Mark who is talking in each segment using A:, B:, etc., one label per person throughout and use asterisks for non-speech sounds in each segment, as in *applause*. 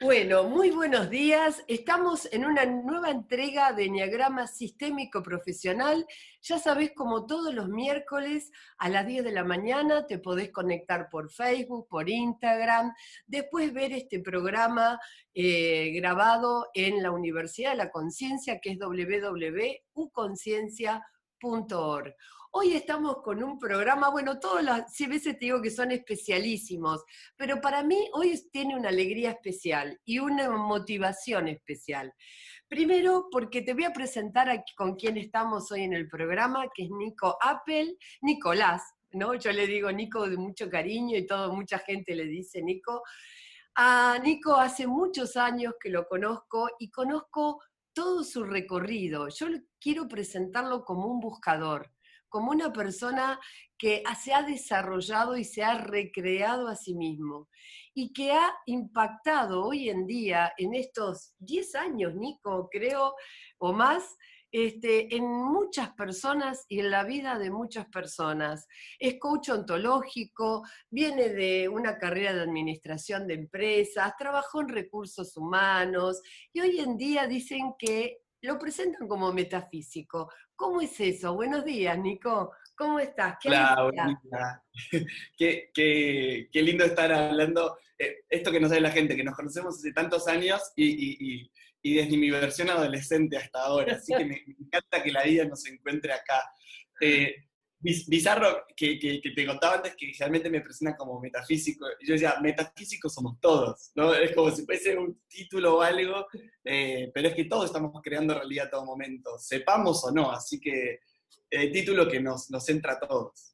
A: Bueno, muy buenos días. Estamos en una nueva entrega de Enneagrama Sistémico Profesional. Ya sabés, como todos los miércoles a las 10 de la mañana te podés conectar por Facebook, por Instagram, después ver este programa eh, grabado en la Universidad de la Conciencia, que es www.uconciencia.org. Hoy estamos con un programa, bueno, todas las sí, veces te digo que son especialísimos, pero para mí hoy tiene una alegría especial y una motivación especial. Primero, porque te voy a presentar aquí con quién estamos hoy en el programa, que es Nico Apple, Nicolás, ¿no? Yo le digo Nico de mucho cariño y todo, mucha gente le dice Nico. A Nico hace muchos años que lo conozco y conozco todo su recorrido. Yo quiero presentarlo como un buscador como una persona que se ha desarrollado y se ha recreado a sí mismo y que ha impactado hoy en día, en estos 10 años, Nico, creo, o más, este, en muchas personas y en la vida de muchas personas. Es coach ontológico, viene de una carrera de administración de empresas, trabajó en recursos humanos y hoy en día dicen que lo presentan como metafísico. ¿Cómo es eso? Buenos días, Nico. ¿Cómo estás?
B: ¿Qué Hola, *laughs* qué, qué, lindo estar hablando. Eh, esto que nos sabe la gente, que nos conocemos hace tantos años y, desde mi versión adolescente hasta ahora. Así que me, encanta que la vida nos encuentre acá. Eh, bizarro que, que, te contaba antes que realmente me presenta como metafísico. Yo decía, metafísicos somos todos, ¿no? Es como si fuese un título o algo, eh, pero es que todos estamos creando realidad a todo momento, sepamos o no, así que el título que nos, nos entra a todos.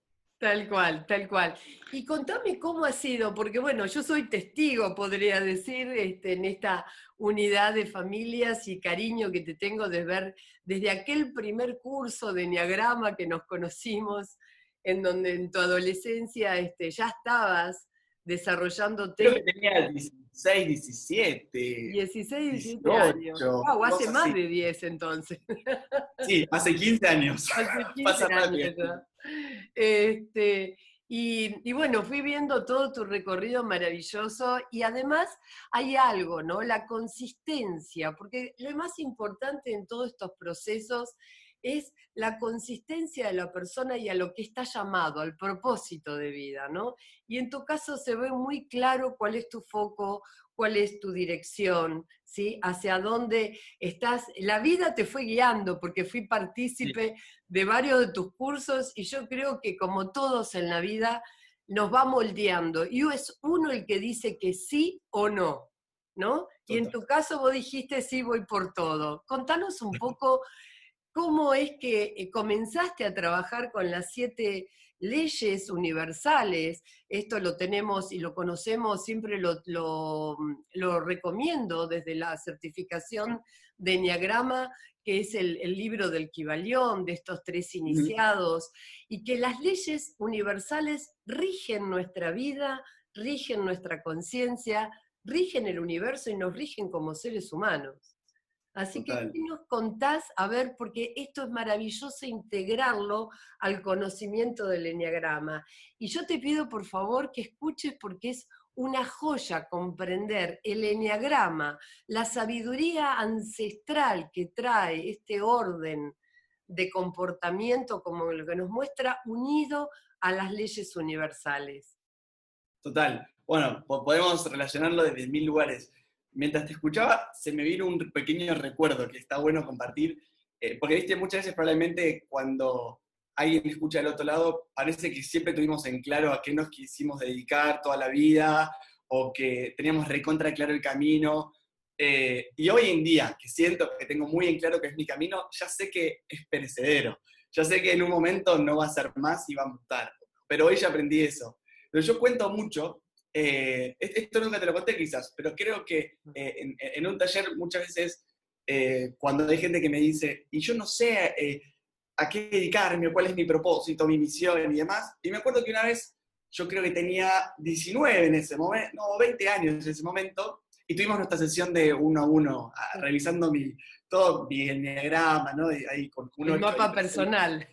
A: Tal cual, tal cual. Y contame cómo ha sido, porque bueno, yo soy testigo, podría decir, este, en esta unidad de familias y cariño que te tengo de ver desde aquel primer curso de Enneagrama que nos conocimos, en donde en tu adolescencia este, ya estabas desarrollándote.
B: 16, 17.
A: 16, 17 años. Wow, hace más de 10 entonces.
B: Sí, hace 15 años. *laughs*
A: Hace 15 años. Este, y, bueno, fui viendo todo tu recorrido maravilloso y además hay algo, ¿no? La consistencia, porque lo más importante en todos estos procesos es la consistencia de la persona y a lo que está llamado, al propósito de vida, ¿no? Y en tu caso se ve muy claro cuál es tu foco, cuál es tu dirección, ¿sí? Hacia dónde estás. La vida te fue guiando porque fui partícipe de varios de tus cursos y yo creo que como todos en la vida nos va moldeando y es uno el que dice que sí o no, ¿no? Y en tu caso vos dijiste sí, voy por todo. Contanos un *laughs* poco cómo es que eh, comenzaste a trabajar con las siete leyes universales. Esto lo tenemos y lo conocemos, siempre lo, recomiendo desde la certificación de Enneagrama, que es el, libro del Kibalión, de estos tres iniciados, y que las leyes universales rigen nuestra vida, rigen nuestra conciencia, rigen el universo y nos rigen como seres humanos. Así que, ¿qué nos contás? A ver, porque esto es maravilloso integrarlo al conocimiento del enneagrama. Y yo te pido, por favor, que escuches porque es una joya comprender el enneagrama, la sabiduría ancestral que trae este orden de comportamiento como lo que nos muestra unido a las leyes universales.
B: Total. Bueno, podemos relacionarlo desde mil lugares mientras te escuchaba, se me vino un pequeño recuerdo que está bueno compartir, eh, porque viste, muchas veces probablemente cuando alguien escucha del otro lado, parece que siempre tuvimos en claro a qué nos quisimos dedicar toda la vida, o que teníamos recontra claro el camino. Eh, y hoy en día, que siento que tengo muy en claro que es mi camino, ya sé que es perecedero. Ya sé que en un momento no va a ser más y va a mutar. Pero hoy ya aprendí eso. Pero yo cuento mucho eh, esto nunca te lo conté quizás, pero creo que eh, en, un taller muchas veces eh, cuando hay gente que me dice, y yo no sé a qué dedicarme, cuál es mi propósito, mi misión y demás, y me acuerdo que una vez yo creo que tenía 19 en ese momento, no, 20 años en ese momento, y tuvimos nuestra sesión de uno a uno, revisando mi, todo mi enneagrama, ¿no? Ahí con
A: uno, mapa personal.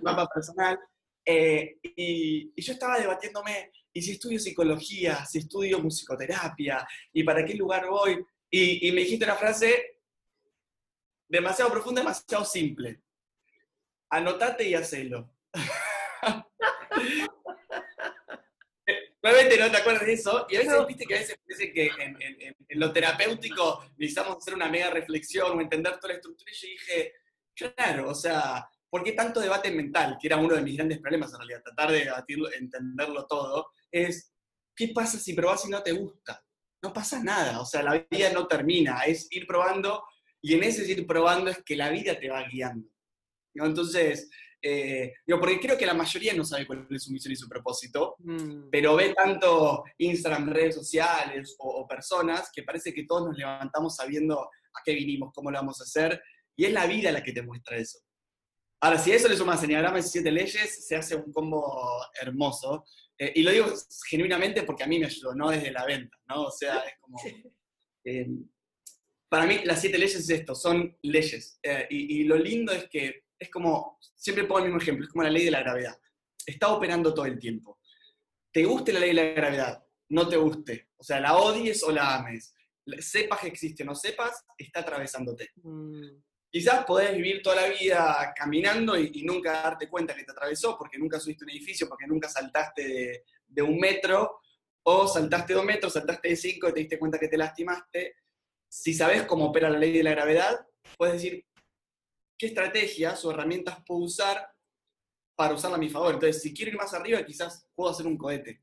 B: Mapa personal. y, y, yo estaba debatiéndome, ¿y si estudio psicología? ¿Si estudio musicoterapia? ¿Y para qué lugar voy? Y, y me dijiste una frase demasiado profunda, demasiado simple. Anotate y hacelo. *laughs* Probablemente no te acuerdas de eso, y a veces viste que a veces parece que en, lo terapéutico necesitamos hacer una mega reflexión o entender toda la estructura, y yo dije, claro, o sea, ¿por qué tanto debate mental? Que era uno de mis grandes problemas en realidad, tratar de debatirlo, entenderlo todo, es, ¿qué pasa si probás y no te gusta? No pasa nada, o sea, la vida no termina, es ir probando, y en ese ir probando es que la vida te va guiando. Entonces, eh, porque creo que la mayoría no sabe cuál es su misión y su propósito, mm. pero ve tanto Instagram, redes sociales o, personas que parece que todos nos levantamos sabiendo a qué vinimos, cómo lo vamos a hacer, y es la vida la que te muestra eso. Ahora, si a eso le sumas Enneagrama y siete leyes, se hace un combo hermoso. Eh, y lo digo genuinamente porque a mí me ayudó, no desde la venta, ¿no? O sea, es como... Eh, para mí las siete leyes es esto, son leyes. y, lo lindo es que es como, siempre pongo el mismo ejemplo, es como la ley de la gravedad. Está operando todo el tiempo. Te guste la ley de la gravedad, no te guste, o sea, la odies o la ames, sepas que existe o no sepas, está atravesándote. Mm. Quizás podés vivir toda la vida caminando y, nunca darte cuenta que te atravesó porque nunca subiste un edificio, porque nunca saltaste de, un metro, o saltaste dos metros, saltaste de cinco y te diste cuenta que te lastimaste. Si sabes cómo opera la ley de la gravedad, puedes decir, qué estrategias o herramientas puedo usar para usarla a mi favor. Entonces, si quiero ir más arriba, quizás puedo hacer un cohete.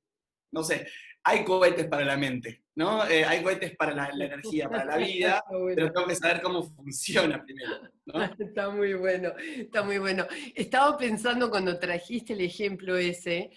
B: No sé, hay cohetes para la mente, ¿no? Eh, hay cohetes para la, energía, para la *laughs* vida, pero tengo que saber cómo funciona primero. *laughs*
A: Está muy bueno, está muy bueno. Estaba pensando cuando trajiste el ejemplo ese,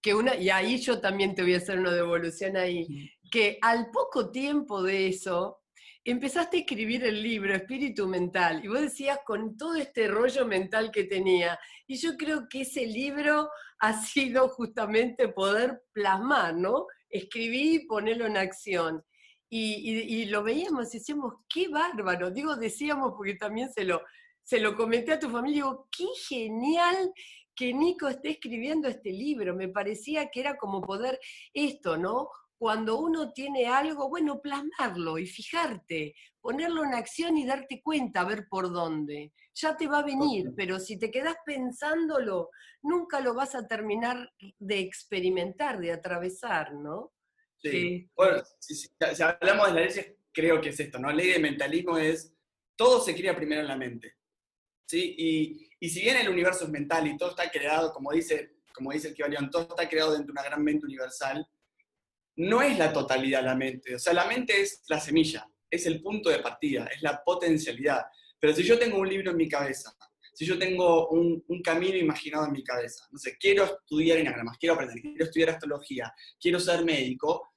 A: que una, y ahí yo también te voy a hacer una devolución ahí, que al poco tiempo de eso, empezaste a escribir el libro Espíritu Mental y vos decías con todo este rollo mental que tenía. Y yo creo que ese libro *laughs* ha sido justamente poder plasmar, ¿no? Escribir y ponerlo en acción. Y, lo veíamos y decíamos, qué bárbaro. Digo, decíamos porque también se lo, se lo comenté a tu familia, digo, qué genial que Nico esté escribiendo este libro. Me parecía que era como poder esto, ¿no? cuando uno tiene algo, bueno, plasmarlo y fijarte, ponerlo en acción y darte cuenta, a ver por dónde. Ya te va a venir, pero si te quedas pensándolo, nunca lo vas a terminar de experimentar, de atravesar, ¿no?
B: Sí. Bueno, si, hablamos de la ley, creo que es esto, ¿no? La ley de mentalismo es, todo se crea primero en la mente. ¿sí? Y, y si bien el universo es mental y todo está creado, como dice, como dice el Kibalión, todo está creado dentro de una gran mente universal, no es la totalidad la mente. O sea, la mente es la semilla, es el punto de partida, es la potencialidad. Pero si yo tengo un libro en mi cabeza, si yo tengo un, camino imaginado en mi cabeza, no sé, quiero estudiar enagramas, quiero aprender, quiero estudiar astrología, quiero ser médico,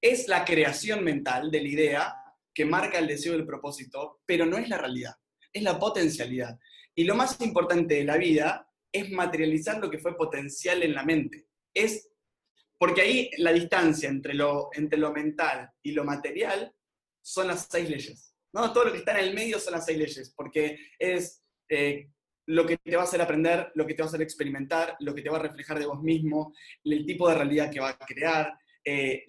B: es la creación mental de la idea que marca el deseo del propósito, pero no es la realidad, es la potencialidad. Y lo más importante de la vida es materializar lo que fue potencial en la mente, es porque ahí la distancia entre lo, entre lo mental y lo material son las seis leyes. ¿no? Todo lo que está en el medio son las seis leyes, porque es eh, lo que te va a hacer aprender, lo que te va a hacer experimentar, lo que te va a reflejar de vos mismo, el tipo de realidad que va a crear, eh,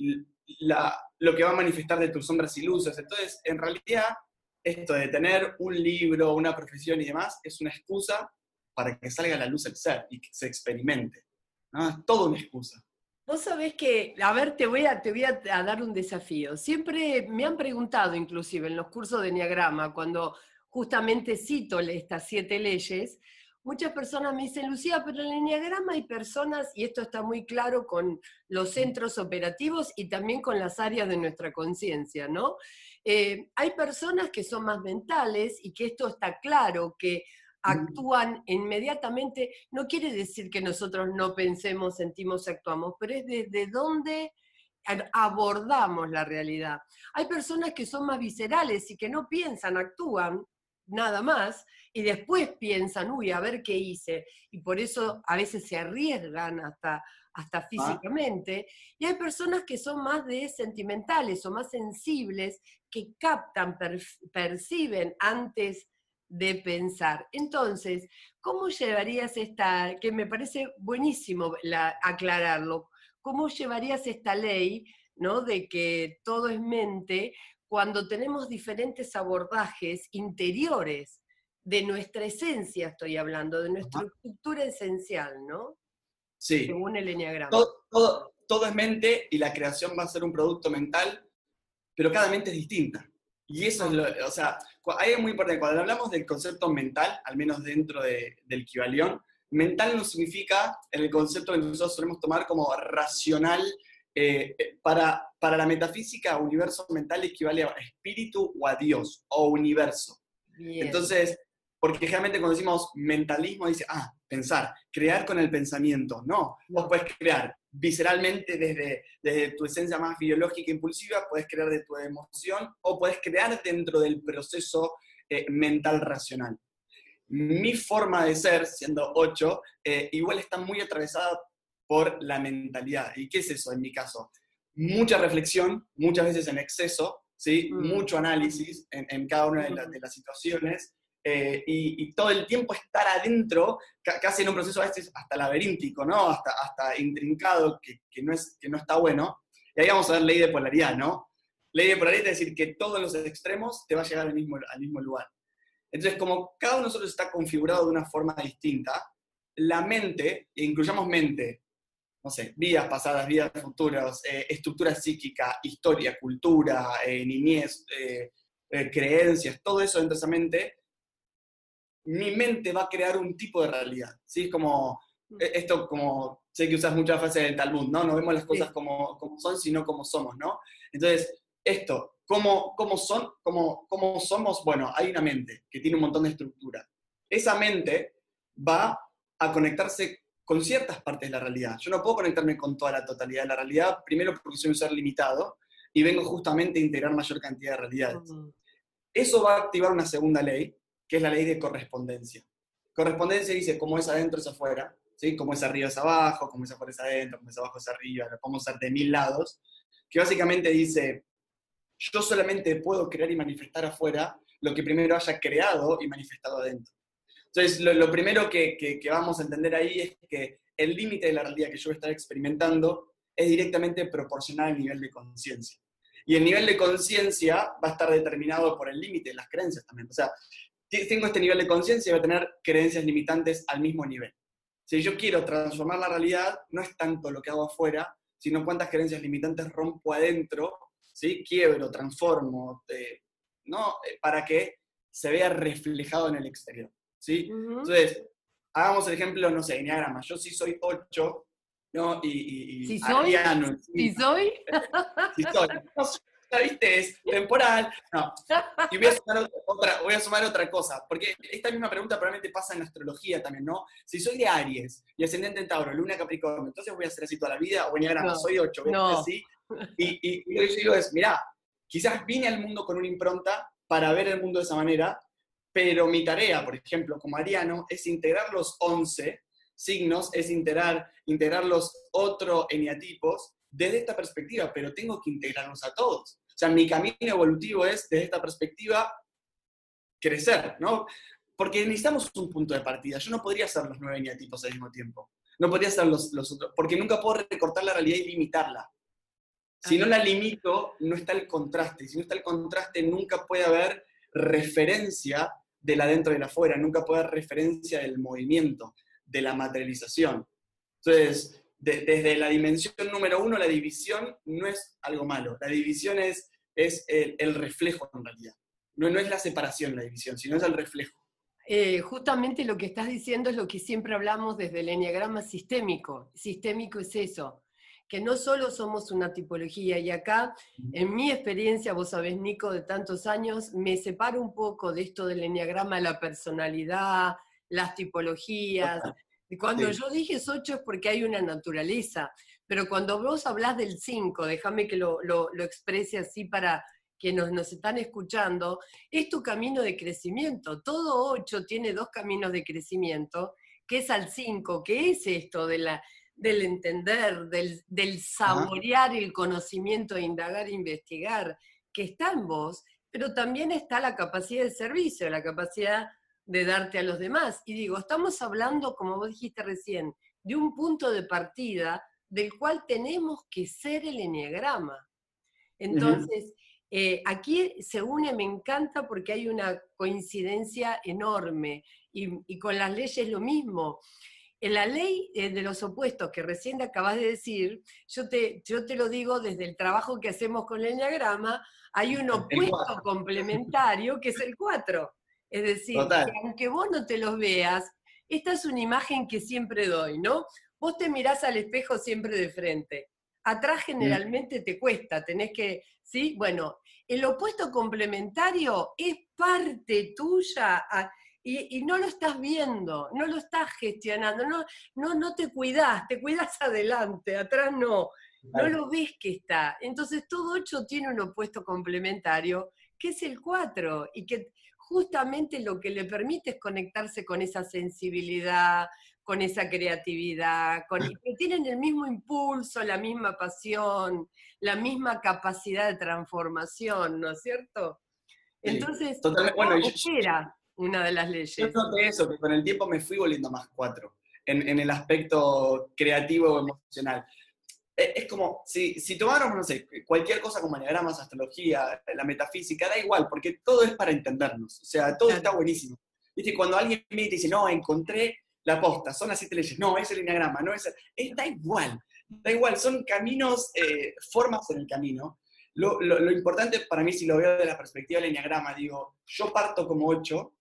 B: lo que va a manifestar de tus sombras y luces. Entonces, en realidad, esto de tener un libro, una profesión y demás, es una excusa para que salga a la luz el ser y que se experimente. ¿no? Es todo una excusa.
A: Vos sabés que, a ver, te voy a, te voy a, dar un desafío. Siempre me han preguntado, inclusive en los cursos de Enneagrama, cuando justamente cito estas siete leyes, muchas personas me dicen, Lucía, pero en el Enneagrama hay personas, y esto está muy claro con los centros operativos y también con las áreas de nuestra conciencia, ¿no? Eh, hay personas que son más mentales y que esto está claro, que actúan inmediatamente, no quiere decir que nosotros no pensemos, sentimos, actuamos, pero es desde dónde abordamos la realidad. Hay personas que son más viscerales y que no piensan, actúan nada más y después piensan, uy, a ver qué hice. Y por eso a veces se arriesgan hasta, hasta ah. físicamente. Y hay personas que son más de sentimentales o más sensibles, que captan, perciben antes de pensar. Entonces, ¿cómo llevarías esta, que me parece buenísimo aclararlo, ¿cómo llevarías esta ley, ¿no? De que todo es mente cuando tenemos diferentes abordajes interiores de nuestra esencia, estoy hablando, de nuestra estructura esencial, ¿no?
B: Sí.
A: Según el enneagrama.
B: Todo, todo, es mente y la creación va a ser un producto mental, pero cada mente es distinta. Y eso es lo, o sea, ahí es muy importante, cuando hablamos del concepto mental, al menos dentro del Kibalión, mental no significa en el concepto que nosotros solemos tomar como racional, eh, para, para la metafísica, universo mental equivale a espíritu o a Dios, o universo. Entonces, porque generalmente cuando decimos mentalismo, dice, ah, pensar, crear con el pensamiento. No, vos puedes crear visceralmente desde, desde tu esencia más biológica e impulsiva, puedes crear de tu emoción o puedes crear dentro del proceso eh, mental racional. Mi forma de ser, siendo ocho, eh, igual está muy atravesada por la mentalidad. ¿Y qué es eso en mi caso? Mucha reflexión, muchas veces en exceso, ¿sí? Mm. mucho análisis en, cada una de, de las situaciones, eh, y, todo el tiempo estar adentro, casi en un proceso hasta laberíntico, ¿no? Hasta, hasta intrincado, que, que, no es, que no está bueno. Y ahí vamos a ver ley de polaridad, ¿no? Ley de polaridad es decir que todos los extremos te va a llegar al mismo, al mismo lugar. Entonces, como cada uno de nosotros está configurado de una forma distinta, la mente, incluyamos mente, no sé, vidas pasadas, vidas futuras, eh, estructura psíquica, historia, cultura, eh, niñez, creencias, todo eso dentro de esa mente, mi mente va a crear un tipo de realidad. ¿sí? Es como, mm. e, esto como, sé que usas muchas frases del Talmud, ¿no? No vemos las cosas como, como son, sino como somos, ¿no? Entonces, esto, ¿cómo, cómo son, cómo, cómo somos? Bueno, hay una mente que tiene un montón de estructura. Esa mente va a conectarse con ciertas partes de la realidad. Yo no puedo conectarme con toda la totalidad de la realidad, primero porque soy un ser limitado y vengo justamente a integrar mayor cantidad de realidades. Eso va a activar una segunda ley, que es la ley de correspondencia. Correspondencia dice cómo es adentro es afuera, ¿sí? cómo es arriba es abajo, cómo es afuera es adentro, cómo es abajo es arriba, lo podemos hacer de mil lados, que básicamente dice, yo solamente puedo crear y manifestar afuera lo que primero haya creado y manifestado adentro. Entonces, lo, primero que, que, vamos a entender ahí es que el límite de la realidad que yo voy a estar experimentando es directamente proporcional al nivel de conciencia. Y el nivel de conciencia va a estar determinado por el límite de las creencias también. O sea, tengo este nivel de conciencia y voy a tener creencias limitantes al mismo nivel. Si yo quiero transformar la realidad, no es tanto lo que hago afuera, sino cuántas creencias limitantes rompo adentro, ¿sí? quiebro, transformo, eh, ¿no? Eh, para que se vea reflejado en el exterior. ¿sí? Entonces, hagamos el ejemplo, no sé, enneagrama. Yo sí soy 8, ¿no? Y, y,
A: ¿Sí soy? ¿Sí soy? *laughs*
B: Sí soy *laughs* viste, es temporal. No. Y voy a, sumar otra, voy a sumar otra cosa, porque esta misma pregunta probablemente pasa en astrología también, ¿no? Si soy de Aries y ascendente en Tauro, Luna Capricornio, entonces voy a ser así toda la vida, o venía no, soy 8, no. así. Y, y, lo que yo digo es, mirá, quizás vine al mundo con una impronta para ver el mundo de esa manera, pero mi tarea, por ejemplo, como ariano, es integrar los 11 signos, es integrar, integrar los otros eneatipos desde esta perspectiva, pero tengo que integrarlos a todos. O sea, mi camino evolutivo es, desde esta perspectiva, crecer, ¿no? Porque necesitamos un punto de partida. Yo no podría ser los nueve eneatipos al mismo tiempo. No podría ser los, los otros, porque nunca puedo recortar la realidad y limitarla. Si no la limito, no está el contraste. Si no está el contraste, nunca puede haber referencia de la dentro y la afuera, nunca puede haber referencia del movimiento, de la materialización. Entonces, desde la dimensión número uno, la división no es algo malo. La división es, es el, reflejo en realidad. No, no es la separación la división, sino es el reflejo.
A: Eh, justamente lo que estás diciendo es lo que siempre hablamos desde el enneagrama sistémico. Sistémico es eso, que no solo somos una tipología, y acá, en mi experiencia, vos sabés, Nico, de tantos años, me separo un poco de esto del enneagrama, la personalidad, las tipologías, y cuando yo dije ocho es porque hay una naturaleza, pero cuando vos hablás del 5, déjame que lo, lo, exprese así para que nos, nos están escuchando, es tu camino de crecimiento. Todo 8 tiene dos caminos de crecimiento, que es al 5, que es esto de la, del entender, del, del saborear el conocimiento, indagar, investigar, que está en vos, pero también está la capacidad de servicio, la capacidad de darte a los demás. Y digo, estamos hablando, como vos dijiste recién, de un punto de partida del cual tenemos que ser el enneagrama. Entonces, eh, aquí se une, me encanta porque hay una coincidencia enorme y, con las leyes lo mismo. En la ley eh, de los opuestos que recién acabas de decir, yo te, yo te lo digo desde el trabajo que hacemos con el enneagrama, hay un opuesto complementario que es el 4. Es decir, aunque vos no te los veas, esta es una imagen que siempre doy, ¿no? Vos te mirás al espejo siempre de frente. Atrás generalmente te cuesta, tenés que, ¿sí? Bueno, el opuesto complementario es parte tuya y, no lo estás viendo, no lo estás gestionando, no, no, no te cuidás, te cuidas *laughs* adelante, atrás no, no lo ves que está. Entonces todo 8 tiene un opuesto complementario, que es el 4, y que justamente lo que le permite es conectarse con esa sensibilidad, con esa creatividad, con, que tienen el mismo impulso, la misma pasión, la misma capacidad de transformación, ¿no es cierto? Entonces, bueno, era una de las leyes. Yo
B: noté eso, que con el tiempo me fui volviendo más cuatro, en, en el aspecto creativo o emocional. E, es como, si, si tomáramos, no sé, cualquier cosa como anagramas, astrología, la metafísica, da igual, porque todo es para entendernos. O sea, todo está buenísimo. ¿Viste? Cuando alguien me dice, no, encontré la posta, son las siete leyes, no, es el enagrama, no es el... da igual, da igual, son caminos, eh, formas en el camino. Lo, lo, importante para mí, si lo veo de la perspectiva del enneagrama, digo, yo parto como ocho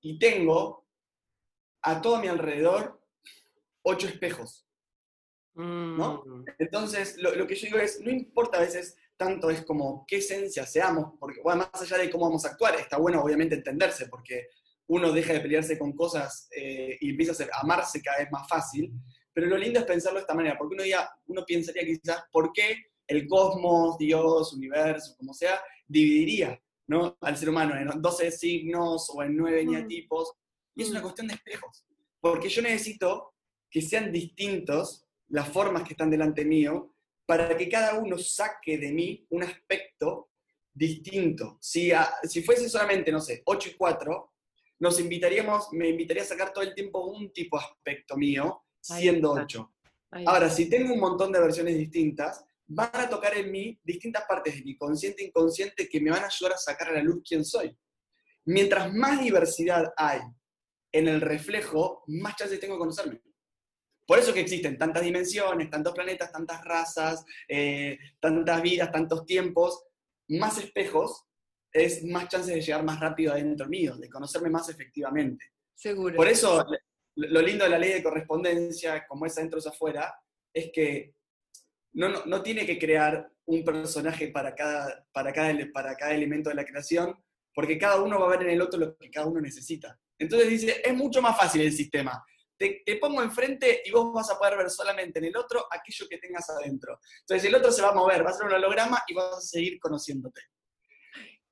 B: y tengo a todo mi alrededor ocho espejos. ¿No? Mm. Entonces, lo, lo, que yo digo es, no importa a veces tanto es como qué esencia seamos, porque bueno, más allá de cómo vamos a actuar, está bueno obviamente entenderse, porque uno deja de pelearse con cosas eh, y empieza a amarse cada vez más fácil. Pero lo lindo es pensarlo de esta manera, porque uno, día, uno pensaría quizás, ¿por qué el cosmos, Dios, universo, como sea, dividiría ¿no? al ser humano en 12 signos o en 9 eneatipos? Y es una cuestión de espejos, porque yo necesito que sean distintos las formas que están delante mío para que cada uno saque de mí un aspecto distinto. Si, si fuese solamente, no sé, 8 y 4, nos invitaríamos, me invitaría a sacar todo el tiempo un tipo de aspecto mío, siendo ocho. Ahora, si tengo un montón de versiones distintas, van a tocar en mí distintas partes de mi consciente e inconsciente que me van a ayudar a sacar a la luz quién soy. Mientras más diversidad hay en el reflejo, más chances tengo de conocerme. Por eso que existen tantas dimensiones, tantos planetas, tantas razas, eh, tantas vidas, tantos tiempos, más espejos, es más chances de llegar más rápido adentro mío, de conocerme más efectivamente.
A: Seguro.
B: Por eso, lo lindo de la ley de correspondencia, como es adentro es afuera, es que no, no, tiene que crear un personaje para cada, para, cada, para cada elemento de la creación, porque cada uno va a ver en el otro lo que cada uno necesita. Entonces dice, es mucho más fácil el sistema. Te, pongo enfrente y vos vas a poder ver solamente en el otro aquello que tengas adentro. Entonces el otro se va a mover, va a ser un holograma y vas a seguir conociéndote.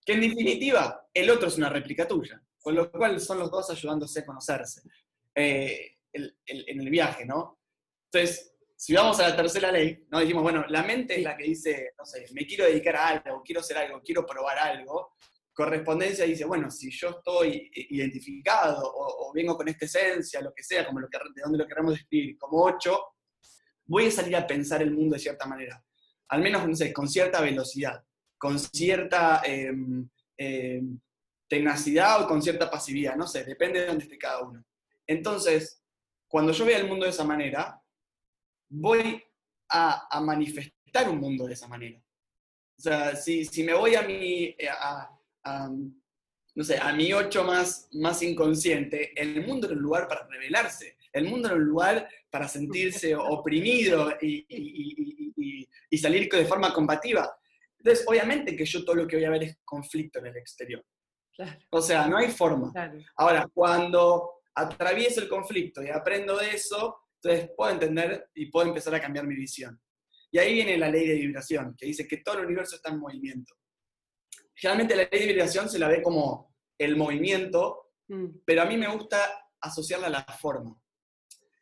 B: Que en definitiva, el otro es una réplica tuya, con lo cual son los dos ayudándose a conocerse eh, en el viaje, ¿no? Entonces, si vamos a la tercera ley, ¿no? Dijimos, bueno, la mente es la que dice, no sé, me quiero dedicar a algo, quiero hacer algo, quiero probar algo. Correspondencia dice, bueno, si yo estoy identificado o, vengo con esta esencia, lo que sea, como lo que, de donde lo queramos describir, como ocho, voy a salir a pensar el mundo de cierta manera. Al menos, no sé, con cierta velocidad con cierta em, em, tenacidad o con cierta pasividad, no sé, depende de dónde esté cada uno. Entonces, cuando yo vea el mundo de esa manera, voy a, manifestar un mundo de esa manera. O sea, si, me voy a mi, no sé, a mi ocho más, más inconsciente, el mundo era un lugar para revelarse, el mundo era un lugar para sentirse *laughs* oprimido y, y salir de forma combativa. Entonces, obviamente que yo todo lo que voy a ver es conflicto en el exterior. O sea, no hay forma. Ahora, cuando atravieso el conflicto y aprendo de eso, entonces puedo entender y puedo empezar a cambiar mi visión. Y ahí viene la ley de vibración, que dice que todo el universo está en movimiento. Generalmente la ley de vibración se la ve como el movimiento, mm. pero a mí me gusta asociarla a la forma.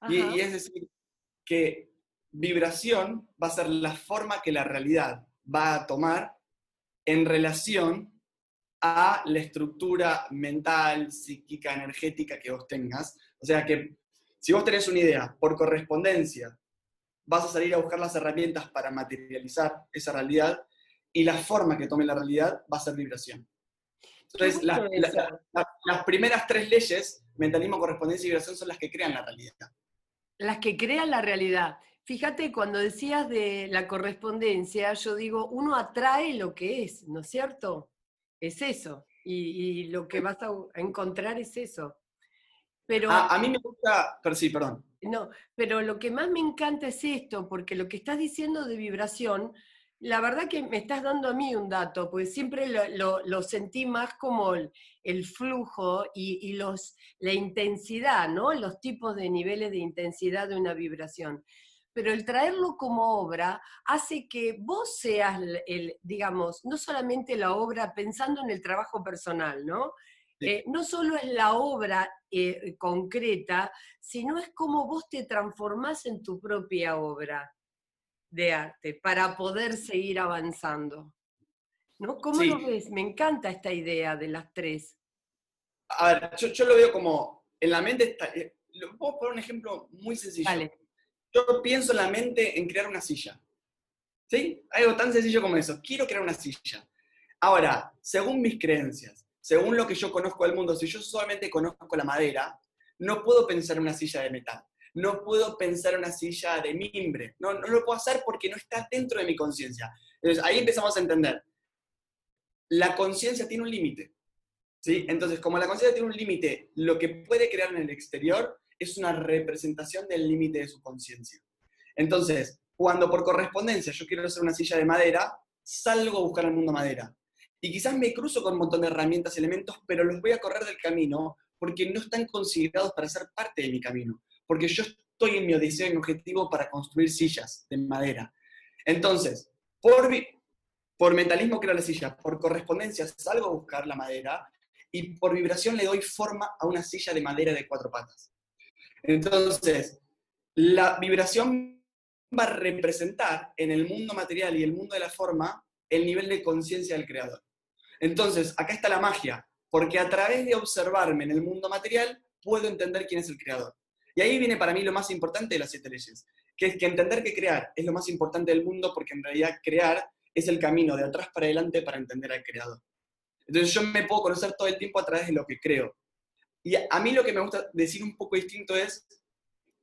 B: Y, y, es decir, que vibración va a ser la forma que la realidad va a tomar en relación a la estructura mental, psíquica, energética que vos tengas. O sea que si vos tenés una idea por correspondencia vas a salir a buscar las herramientas para materializar esa realidad y la forma que tome la realidad va a ser vibración. Entonces, las primeras tres leyes, mentalismo, correspondencia y vibración, son las que crean la realidad.
A: Las que crean la realidad. Fíjate, cuando decías de la correspondencia, yo digo, uno atrae lo que es, ¿no es cierto? Es eso. Y, lo que vas a encontrar es eso. Pero,
B: a, a, mí me gusta, pero sí, perdón.
A: No, pero lo que más me encanta es esto, porque lo que estás diciendo de vibración, la verdad que me estás dando a mí un dato, porque siempre lo, sentí más como el, flujo y, los, la intensidad, ¿no? Los tipos de niveles de intensidad de una vibración. Pero el traerlo como obra hace que vos seas, el, digamos, no solamente la obra pensando en el trabajo personal, ¿no? Eh, no solo es la obra eh, concreta, sino es como vos te transformás en tu propia obra de arte para poder seguir avanzando. ¿No? ¿Cómo lo ves? Me encanta esta idea de las tres.
B: A ver, yo, lo veo como, en la mente está, eh, puedo poner un ejemplo muy sencillo. Yo pienso en la mente en crear una silla. ¿Sí? Algo tan sencillo como eso. Quiero crear una silla. Ahora, según mis creencias, según lo que yo conozco del mundo, si yo solamente conozco la madera, no puedo pensar en una silla de metal no puedo pensar en una silla de mimbre, no, no lo puedo hacer porque no está dentro de mi conciencia. Entonces ahí empezamos a entender, la conciencia tiene un límite, ¿sí? Entonces como la conciencia tiene un límite, lo que puede crear en el exterior es una representación del límite de su conciencia. Entonces, cuando por correspondencia yo quiero hacer una silla de madera, salgo a buscar el mundo madera. Y quizás me cruzo con un montón de herramientas, elementos, pero los voy a correr del camino porque no están considerados para ser parte de mi camino porque yo estoy en mi odisea, en mi objetivo para construir sillas de madera. Entonces, por, por mentalismo creo la silla, por correspondencia salgo a buscar la madera y por vibración le doy forma a una silla de madera de cuatro patas. Entonces, la vibración va a representar en el mundo material y el mundo de la forma el nivel de conciencia del creador. Entonces, acá está la magia, porque a través de observarme en el mundo material, puedo entender quién es el creador. Y ahí viene para mí lo más importante de las siete leyes, que es que entender que crear es lo más importante del mundo porque en realidad crear es el camino de atrás para adelante para entender al creador. Entonces yo me puedo conocer todo el tiempo a través de lo que creo. Y a mí lo que me gusta decir un poco distinto es,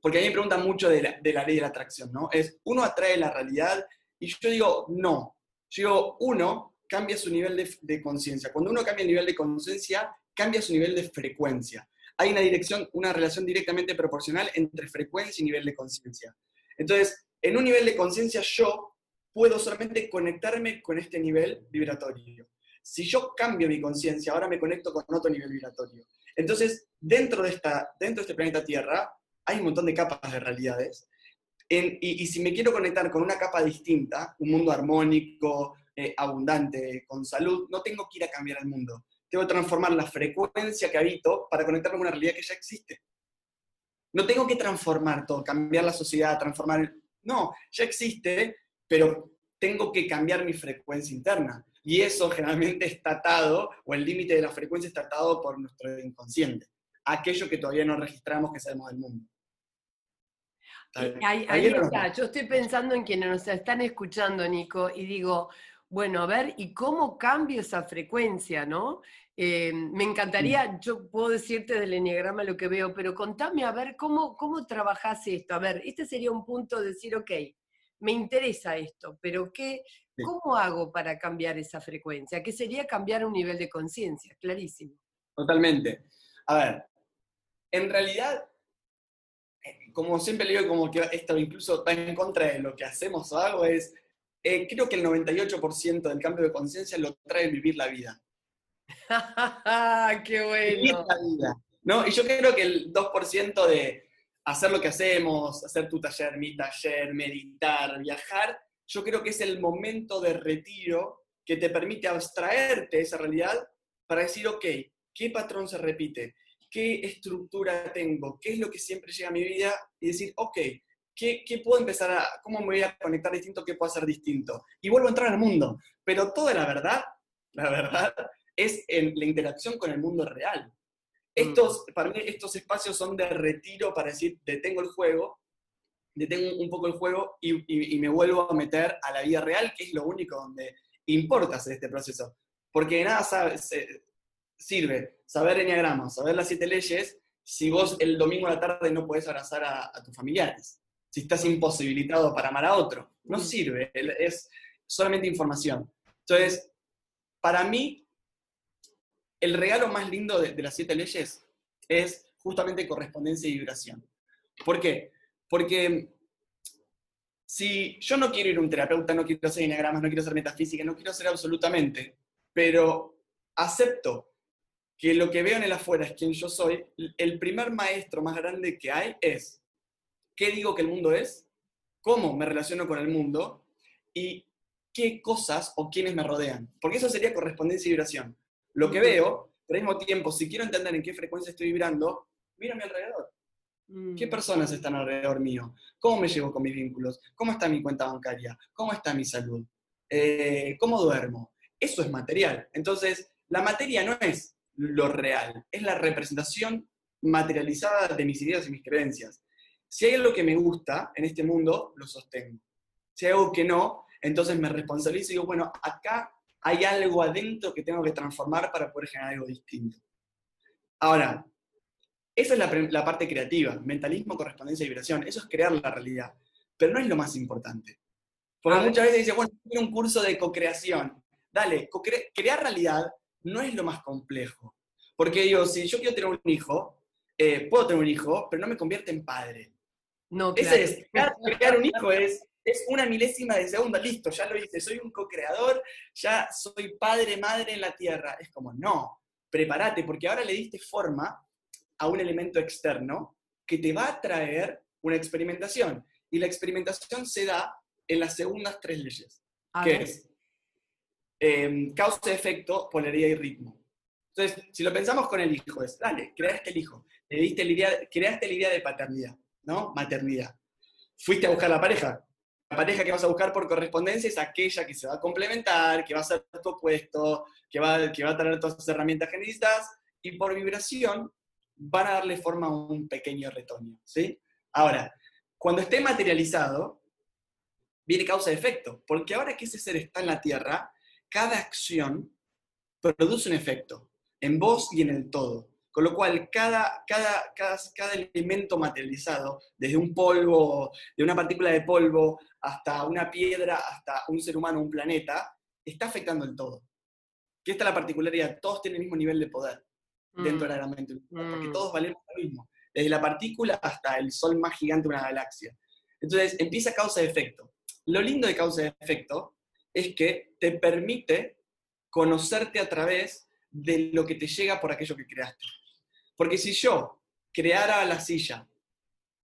B: porque a mí me preguntan mucho de la, ley de la atracción, ¿no? Es, uno atrae la realidad y yo digo, no. Yo digo, uno cambia su nivel de, de conciencia. Cuando uno cambia el nivel de conciencia, cambia su nivel de frecuencia hay una dirección, una relación directamente proporcional entre frecuencia y nivel de conciencia. Entonces, en un nivel de conciencia yo puedo solamente conectarme con este nivel vibratorio. Si yo cambio mi conciencia, ahora me conecto con otro nivel vibratorio. Entonces, dentro de, esta, dentro de este planeta Tierra hay un montón de capas de realidades. y, si me quiero conectar con una capa distinta, un mundo armónico, eh, abundante, con salud, no tengo que ir a cambiar el mundo tengo que transformar la frecuencia que habito para conectarme con una realidad que ya existe. No tengo que transformar todo, cambiar la sociedad, transformar... No, ya existe, pero tengo que cambiar mi frecuencia interna. Y eso generalmente está atado, o el límite de la frecuencia está atado por nuestro inconsciente, aquello que todavía no registramos que sabemos del mundo.
A: Ahí, ahí está. Yo estoy pensando en quienes nos están escuchando, Nico, y digo, bueno, a ver, ¿y cómo cambio esa frecuencia, no? Eh, me encantaría, yo puedo decirte del enneagrama lo que veo, pero contame a ver cómo, cómo trabajás esto. A ver, este sería un punto de decir, ok, me interesa esto, pero ¿qué, ¿cómo hago para cambiar esa frecuencia? ¿Qué sería cambiar un nivel de conciencia? Clarísimo.
B: Totalmente. A ver, en realidad, eh, como siempre le digo, como que esto incluso va en contra de lo que hacemos o algo, es, eh, creo que el 98% del cambio de conciencia lo trae vivir la vida. *laughs*
A: ¡Qué bueno!
B: ¿no? Y yo creo que el 2% de hacer lo que hacemos, hacer tu taller, mi taller, meditar, viajar, yo creo que es el momento de retiro que te permite abstraerte de esa realidad para decir, ok, ¿qué patrón se repite? ¿Qué estructura tengo? ¿Qué es lo que siempre llega a mi vida? Y decir, ok, ¿qué, qué puedo empezar a, cómo me voy a conectar distinto? ¿Qué puedo hacer distinto? Y vuelvo a entrar al mundo. Pero toda la verdad, la verdad, es en la interacción con el mundo real. Estos, mm. para mí, estos espacios son de retiro para decir, detengo el juego detengo un poco el juego y, me vuelvo a meter a la vida real, que es lo único donde importa hacer este proceso. Porque de nada sirve saber enneagrama, saber las siete leyes, si vos el domingo a la tarde no podés abrazar a, a tus familiares, si estás imposibilitado para amar a otro. No mm. sirve, es solamente información. Entonces, para mí, el regalo más lindo de, las siete leyes es justamente correspondencia y vibración. ¿Por qué? Porque si yo no quiero ir a un terapeuta, no quiero hacer enagramas, no quiero hacer metafísica, no quiero hacer absolutamente, pero acepto que lo que veo en el afuera es quien yo soy, el primer maestro más grande que hay es qué digo que el mundo es, cómo me relaciono con el mundo y qué cosas o quiénes me rodean. Porque eso sería correspondencia y vibración. Lo que veo, pero al mismo tiempo, si quiero entender en qué frecuencia estoy vibrando, miro a mi alrededor. ¿Qué mm. personas están alrededor mío? ¿Cómo me llevo con mis vínculos? ¿Cómo está mi cuenta bancaria? ¿Cómo está mi salud? Eh, ¿Cómo duermo? Eso es material. Entonces, la materia no es lo real, es la representación materializada de mis ideas y mis creencias. Si hay algo que me gusta en este mundo, lo sostengo. Si hay algo que no, entonces me responsabilizo y digo, bueno, acá hay algo adentro que tengo que transformar para poder generar algo distinto. Ahora, esa es la, parte creativa, mentalismo, correspondencia y vibración. Eso es crear la realidad. Pero no es lo más importante. Porque muchas veces dice, bueno, quiero un curso de co-creación. Dale, crear realidad no es lo más complejo. Porque digo, si yo quiero tener un hijo, eh, puedo tener un hijo, pero no me convierte en padre. No, claro. Ese es, crear un hijo es es una milésima de segundo, listo, ya lo hice, soy un co-creador, ya soy padre, madre en la tierra. Es como, no, prepárate, porque ahora le diste forma a un elemento externo que te va a traer una experimentación. Y la experimentación se da en las segundas tres leyes, que es em, causa-efecto, polaridad y ritmo. Entonces, si lo pensamos con el hijo, es, dale, creaste el hijo, le diste la idea, creaste la idea de paternidad, ¿no? Maternidad. Fuiste a buscar la pareja, la pareja que vas a buscar por correspondencia es aquella que se va a complementar, que va a ser tu opuesto, que va, que va a tener todas sus herramientas que y por vibración van a darle forma a un pequeño retoño. ¿sí? Ahora, cuando esté materializado, viene causa-efecto, porque ahora que ese ser está en la Tierra, cada acción produce un efecto, en vos y en el todo. Con lo cual, cada, cada, cada, cada, elemento materializado, desde un polvo, de una partícula de polvo, hasta una piedra, hasta un ser humano, un planeta, está afectando el todo. Que esta es la particularidad, todos tienen el mismo nivel de poder dentro de la mm. gran porque mm. todos valemos lo mismo, desde la partícula hasta el sol más gigante de una galaxia. Entonces, empieza causa-efecto. Lo lindo de causa-efecto es que te permite conocerte a través de lo que te llega por aquello que creaste. Porque si yo creara la silla,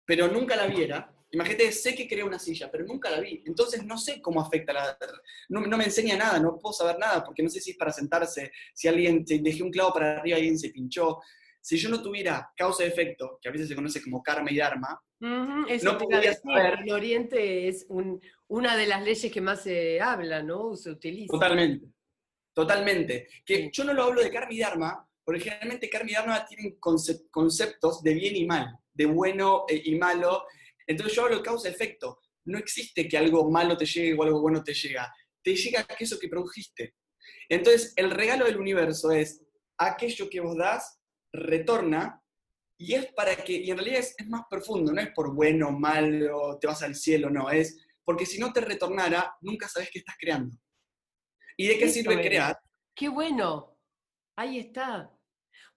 B: pero nunca la viera, imagínate, sé que creé una silla, pero nunca la vi. Entonces no sé cómo afecta la... No, me enseña nada, no puedo saber nada, porque no sé si es para sentarse, si alguien te dejé un clavo para arriba y alguien se pinchó. Si yo no tuviera causa y efecto, que a veces se conoce como karma y dharma,
A: no podría saber. En Oriente es una de las leyes que más se habla, ¿no? Se utiliza.
B: Totalmente. Totalmente. Que yo no lo hablo de karma y dharma porque generalmente karma y dharma tienen conceptos de bien y mal, de bueno eh, y malo. Entonces yo hablo de causa-efecto. No existe que algo malo te llegue o algo bueno te llega. Te llega aquello que produjiste. Entonces el regalo del universo es aquello que vos das, retorna y es para que, y en realidad es, más profundo, no es por bueno, malo, te vas al cielo, no, es porque si no te retornara, nunca sabes qué estás creando. ¿Y de qué sirve crear?
A: Qué bueno, ahí está.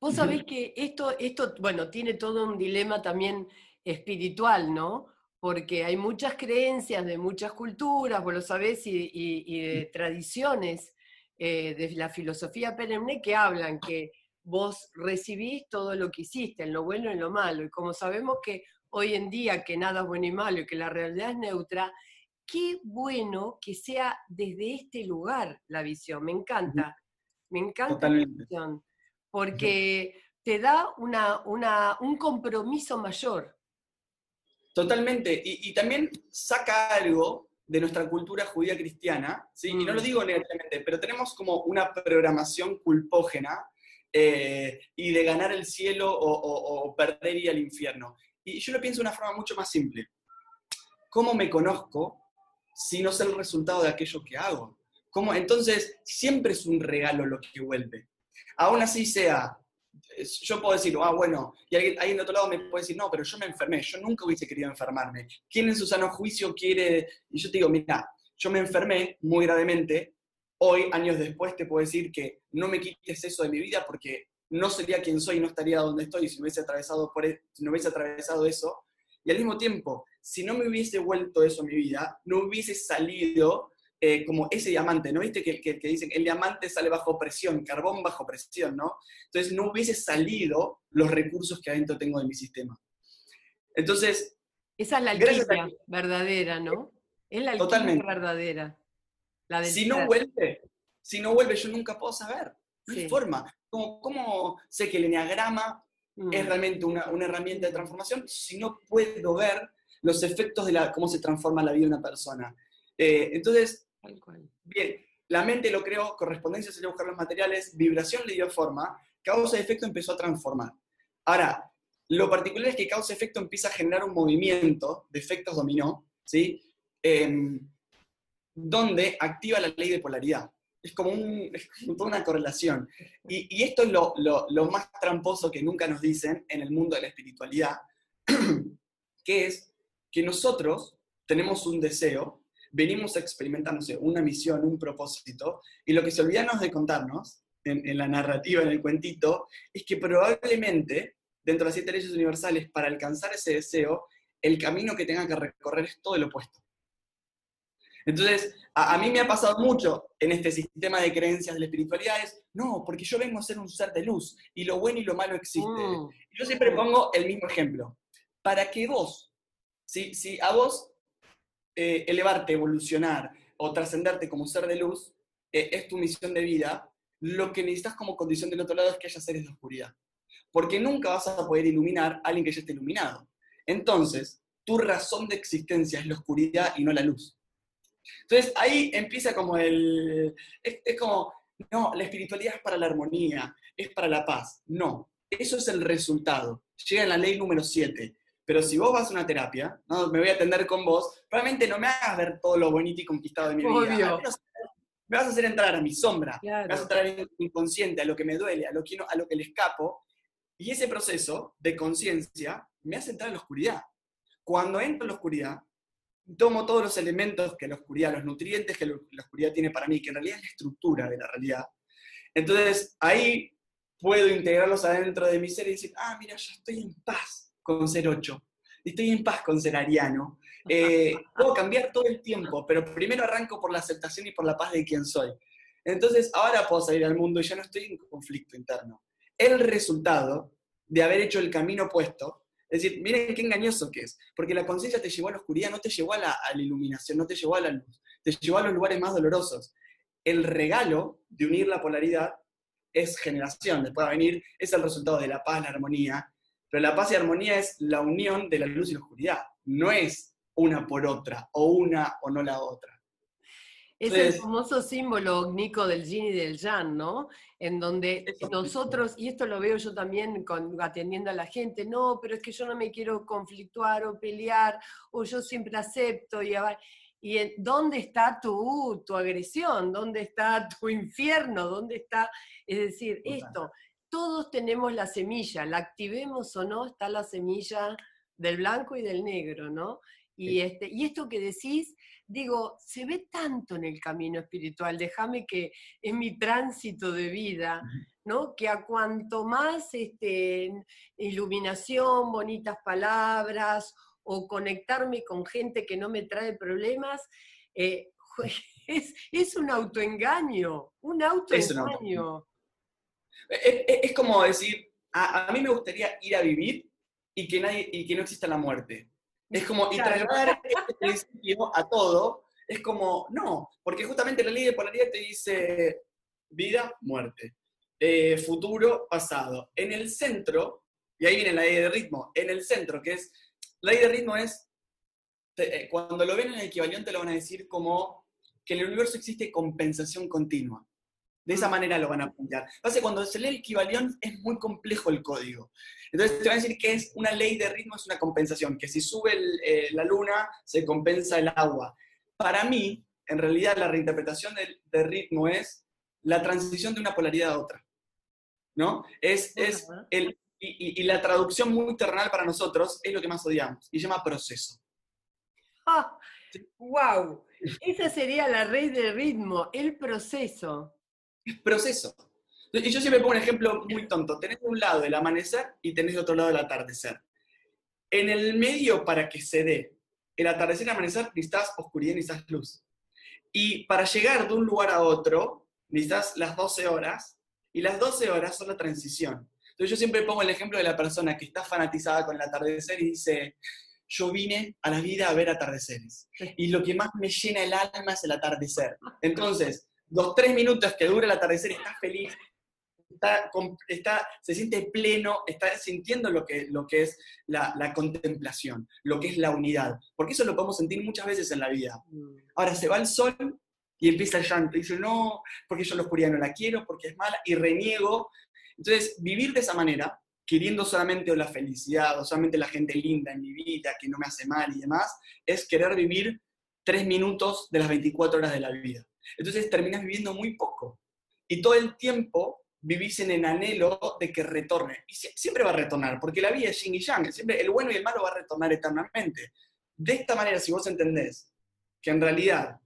A: Vos sabés que esto, esto, bueno, tiene todo un dilema también espiritual, ¿no? Porque hay muchas creencias de muchas culturas, vos lo sabés, y, de tradiciones eh, de la filosofía perenne que hablan que vos recibís todo lo que hiciste, en lo bueno y en lo malo. Y como sabemos que hoy en día que nada es bueno y malo y que la realidad es neutra, qué bueno que sea desde este lugar la visión. Me encanta, me encanta la visión porque te da un compromiso mayor.
B: Totalmente, y, también saca algo de nuestra cultura judía cristiana, ¿sí? y no lo mm. digo negativamente, pero tenemos como una programación culpógena eh, y de ganar el cielo o, perder y al infierno. Y yo lo pienso de una forma mucho más simple. ¿cómo me conozco si no sé el resultado de aquello que hago? ¿Cómo? Entonces, siempre es un regalo lo que vuelve. Aún así sea, yo puedo decir, ah, bueno, y alguien, alguien, de otro lado me puede decir, no, pero yo me enfermé, yo nunca hubiese querido enfermarme. ¿Quién en su sano juicio quiere? Y yo te digo, mira, yo me enfermé muy gravemente, hoy, años después, te puedo decir que no me quites eso de mi vida porque no sería quien soy no estaría donde estoy si no hubiese atravesado, e, si no hubiese atravesado eso. Y al mismo tiempo, si no me hubiese vuelto eso a mi vida, no hubiese salido eh, como ese diamante, ¿no viste que, que, que, dicen el diamante sale bajo presión, carbón bajo presión, ¿no? Entonces no hubiese salido los recursos que adentro tengo de mi sistema. Entonces...
A: Esa es la alquimia verdadera, ¿no? Es la alquimia verdadera.
B: La si no vuelve, si no vuelve, yo nunca puedo saber. No hay forma. ¿Cómo, ¿Cómo, sé que el enneagrama es mm. realmente una, una, herramienta de transformación si no puedo ver los efectos de la, cómo se transforma la vida de una persona? Eh, entonces, bien, la mente lo creó, correspondencia se le buscar los materiales, vibración le dio forma, causa y efecto empezó a transformar. Ahora, lo particular es que causa efecto empieza a generar un movimiento de efectos dominó, ¿sí? Em, donde activa la ley de polaridad es como, una correlación. Y, esto es lo, más tramposo que nunca nos dicen en el mundo de la espiritualidad, *clears throat* que es que nosotros tenemos un deseo, venimos a experimentar, una misión, un propósito, y lo que se olvidan de contarnos en, en la narrativa, en el cuentito, es que probablemente dentro de las siete leyes universales, para alcanzar ese deseo, el camino que tenga que recorrer es todo el opuesto. Entonces, a, mí me ha pasado mucho en este sistema de creencias de la espiritualidad, es, no, porque yo vengo a ser un ser de luz y lo bueno y lo malo existe. Mm. Yo siempre pongo el mismo ejemplo. Para que vos, si, si a vos eh, elevarte, evolucionar o trascenderte como ser de luz eh, es tu misión de vida, lo que necesitas como condición del otro lado es que haya seres de oscuridad. Porque nunca vas a poder iluminar a alguien que ya esté iluminado. Entonces, tu razón de existencia es la oscuridad y no la luz. Entonces ahí empieza como el... Es, como, no, la espiritualidad es para la armonía, es para la paz. No, eso es el resultado. Llega en la ley número 7. Pero si vos vas a una terapia, ¿no? me voy a atender con vos, probablemente no me hagas ver todo lo bonito y conquistado de mi vida. Me vas a hacer entrar a mi sombra, me vas a entrar en inconsciente, a lo que me duele, a lo que, a lo que le escapo. Y ese proceso de conciencia me hace entrar en la oscuridad. Cuando entro en la oscuridad, tomo todos los elementos que la oscuridad, los nutrientes que la oscuridad tiene para mí, que en realidad es la estructura de la realidad. Entonces ahí puedo integrarlos adentro de mi ser y decir, ah, mira, yo estoy en paz con ser ocho, estoy en paz con ser ariano. Eh, *laughs* puedo cambiar todo el tiempo, pero primero arranco por la aceptación y por la paz de quien soy. Entonces ahora puedo salir al mundo y ya no estoy en conflicto interno. El resultado de haber hecho el camino opuesto es decir, miren qué engañoso que es, porque la conciencia te llevó a la oscuridad, no te llevó a la, iluminación, no te llevó a la luz, te llevó a los lugares más dolorosos. El regalo de unir la polaridad es generación, después va a venir, es el resultado de la paz, la armonía, pero la paz y armonía es la unión de la luz y la oscuridad, no es una por otra, o una o no la otra.
A: Es el famoso símbolo, Nico, del yin y del yang, ¿no? En donde nosotros, y esto lo veo yo también con, atendiendo a la gente, no, pero es que yo no me quiero conflictuar o pelear, o yo siempre acepto. Y, y en, ¿dónde está tu, tu agresión? ¿Dónde está tu *laughs* infierno? ¿Dónde está? Es decir, esto, todos tenemos la semilla, la activemos o no, está la semilla del blanco y del negro, ¿no? Y, este, y esto que decís, digo, se ve tanto en el camino espiritual, déjame que es mi tránsito de vida, ¿no? Que a cuanto más este, iluminación, bonitas palabras o conectarme con gente que no me trae problemas, eh, *laughs* es, un autoengaño, un autoengaño.
B: Es, como decir, a, a, mí me gustaría ir a vivir y que, nadie, y que no exista la muerte. Es como, y trasladar este principio a todo, es como, no, porque justamente la ley de polaridad te dice vida, muerte, eh, futuro, pasado. En el centro, y ahí viene la ley de ritmo, en el centro, que es, la ley de ritmo es, eh, cuando lo ven en el equivalente lo van a decir como que en el universo existe compensación continua. De esa manera lo van a plantear. Pasa cuando se lee el Kibalión es muy complejo el código. Entonces te van a decir que es una ley de ritmo, es una compensación, que si sube eh, la luna se compensa el agua. Para mí, en realidad la reinterpretación de, ritmo es la transición de una polaridad a otra. ¿No? Es, es el, y, la traducción muy terrenal para nosotros es lo que más odiamos, y se llama proceso.
A: ¡Ah! ¡Wow! Esa sería la raíz del ritmo, el proceso.
B: Proceso. Y yo siempre pongo un ejemplo muy tonto. Tenés de un lado el amanecer y tenés de otro lado el atardecer. En el medio, para que se dé el atardecer y el amanecer, necesitas oscuridad y necesitas luz. Y para llegar de un lugar a otro, necesitas las 12 horas, y las 12 horas son la transición. Entonces yo siempre pongo el ejemplo de la persona que está fanatizada con el atardecer y dice, yo vine a la vida a ver atardeceres. Y lo que más me llena el alma es el atardecer. Entonces, los tres minutos que dura el atardecer, estás feliz, está, se siente pleno, está sintiendo lo que, lo que es la, la, contemplación, lo que es la unidad. Porque eso lo podemos sentir muchas veces en la vida. Mm. Ahora se va el sol y empieza el llanto. Y dice, no, porque yo la oscuridad no la quiero, porque es mala, y reniego. Entonces, vivir de esa manera, queriendo solamente la felicidad, o solamente la gente linda en mi vida, que no me hace mal y demás, es querer vivir tres minutos de las 24 horas de la vida. Entonces terminas viviendo muy poco. Y todo el tiempo vivís en el anhelo de que retorne. Y siempre va a retornar, porque la vida es yin y yang, siempre el bueno y el malo va a retornar eternamente. De esta manera, si vos entendés que en realidad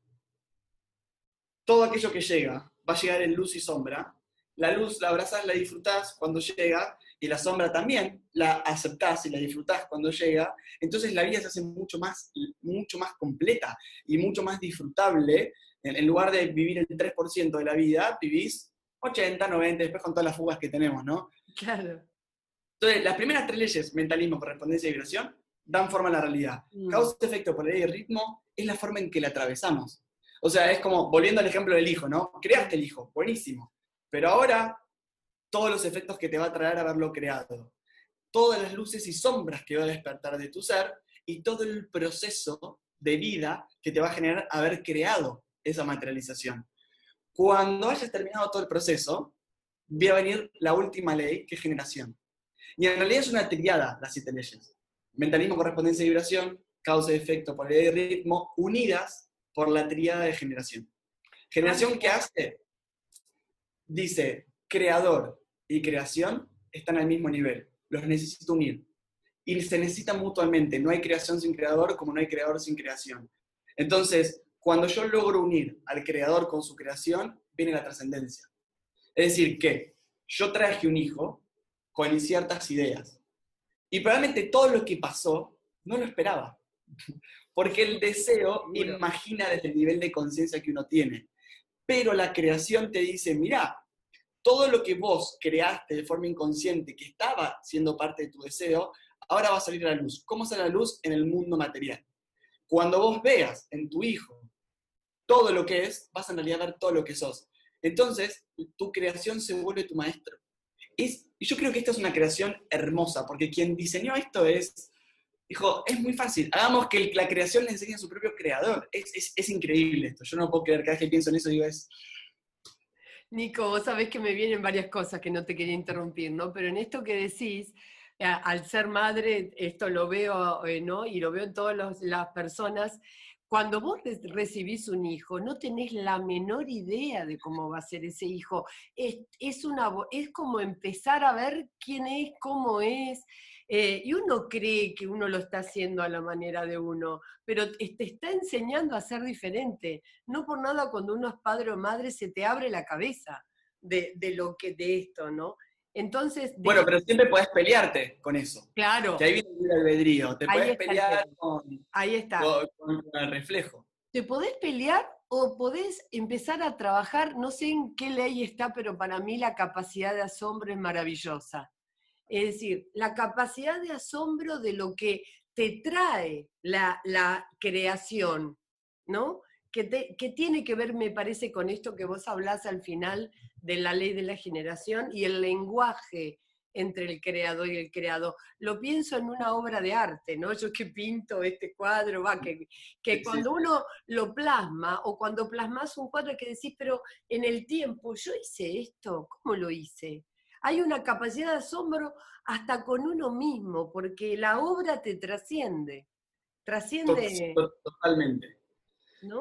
B: todo aquello que llega va a llegar en luz y sombra, la luz la abrazás, la disfrutás cuando llega, y la sombra también la aceptás y la disfrutás cuando llega, entonces la vida se hace mucho más, mucho más completa y mucho más disfrutable. En, lugar de vivir el 3% de la vida, vivís 80, 90, después con todas las fugas que tenemos, ¿no?
A: Claro.
B: Entonces, las primeras tres leyes, mentalismo, correspondencia y vibración, dan forma a la realidad. Mm. Causa, efecto, polaridad y ritmo es la forma en que la atravesamos. O sea, es como, volviendo al ejemplo del hijo, ¿no? Creaste el hijo, buenísimo. Pero ahora, todos los efectos que te va a traer haberlo creado, todas las luces y sombras que va a despertar de tu ser y todo el proceso de vida que te va a generar haber creado esa materialización. Cuando hayas terminado todo el proceso, va a venir la última ley, que es generación. Y en realidad es una triada, las siete leyes. Mentalismo, correspondencia y vibración, causa y efecto, polaridad y ritmo, unidas por la triada de generación. Generación que hace, dice, creador y creación están al mismo nivel. Los necesito unir. Y se necesitan mutuamente. No hay creación sin creador como no hay creador sin creación. Entonces, cuando yo logro unir al creador con su creación, viene la trascendencia. Es decir, que yo traje un hijo con ciertas ideas. Y probablemente todo lo que pasó no lo esperaba. *laughs* Porque el deseo imagina desde el nivel de conciencia que uno tiene. Pero la creación te dice, mira, todo lo que vos creaste de forma inconsciente, que estaba siendo parte de tu deseo, ahora va a salir a la luz. ¿Cómo sale a la luz? En el mundo material. Cuando vos veas en tu hijo todo lo que es, vas a en realidad ver todo lo que sos. Entonces, tu creación se vuelve tu maestro. y yo creo que esta es una creación hermosa, porque quien diseñó esto es, dijo, es muy fácil, hagamos que la creación le enseñe a su propio creador. Es, increíble esto, yo no puedo creer, cada vez que pienso en eso digo, es...
A: Nico, vos sabés que me vienen varias cosas que no te quería interrumpir, ¿no? Pero en esto que decís, al ser madre, esto lo veo, eh, ¿no? Y lo veo en todas las personas cuando vos recibís un hijo, no tenés la menor idea de cómo va a ser ese hijo. Es, una, es como empezar a ver quién es, cómo es. Eh, y uno cree que uno lo está haciendo a la manera de uno, pero te está enseñando a ser diferente. No por nada cuando uno es padre o madre se te abre la cabeza de, de lo que de esto, ¿no? Entonces.
B: Bueno, pero siempre podés pelearte con eso.
A: Claro.
B: Que ahí viene el albedrío. Te podés pelear con,
A: ahí está.
B: Con, el reflejo.
A: Te podés pelear o podés empezar a trabajar, no sé en qué ley está, pero para mí la capacidad de asombro es maravillosa. Es decir, la capacidad de asombro de lo que te trae la, la creación, ¿no? Que, tiene que ver, me parece, con esto que vos hablás al final de la ley de la generación y el lenguaje entre el creador y el creado. Lo pienso en una obra de arte, ¿no? Yo que pinto este cuadro, va, que, que cuando uno lo plasma o cuando plasmas un cuadro que decís, pero en el tiempo, yo hice esto, ¿cómo lo hice? Hay una capacidad de asombro hasta con uno mismo, porque la obra te trasciende. Trasciende.
B: Totalmente.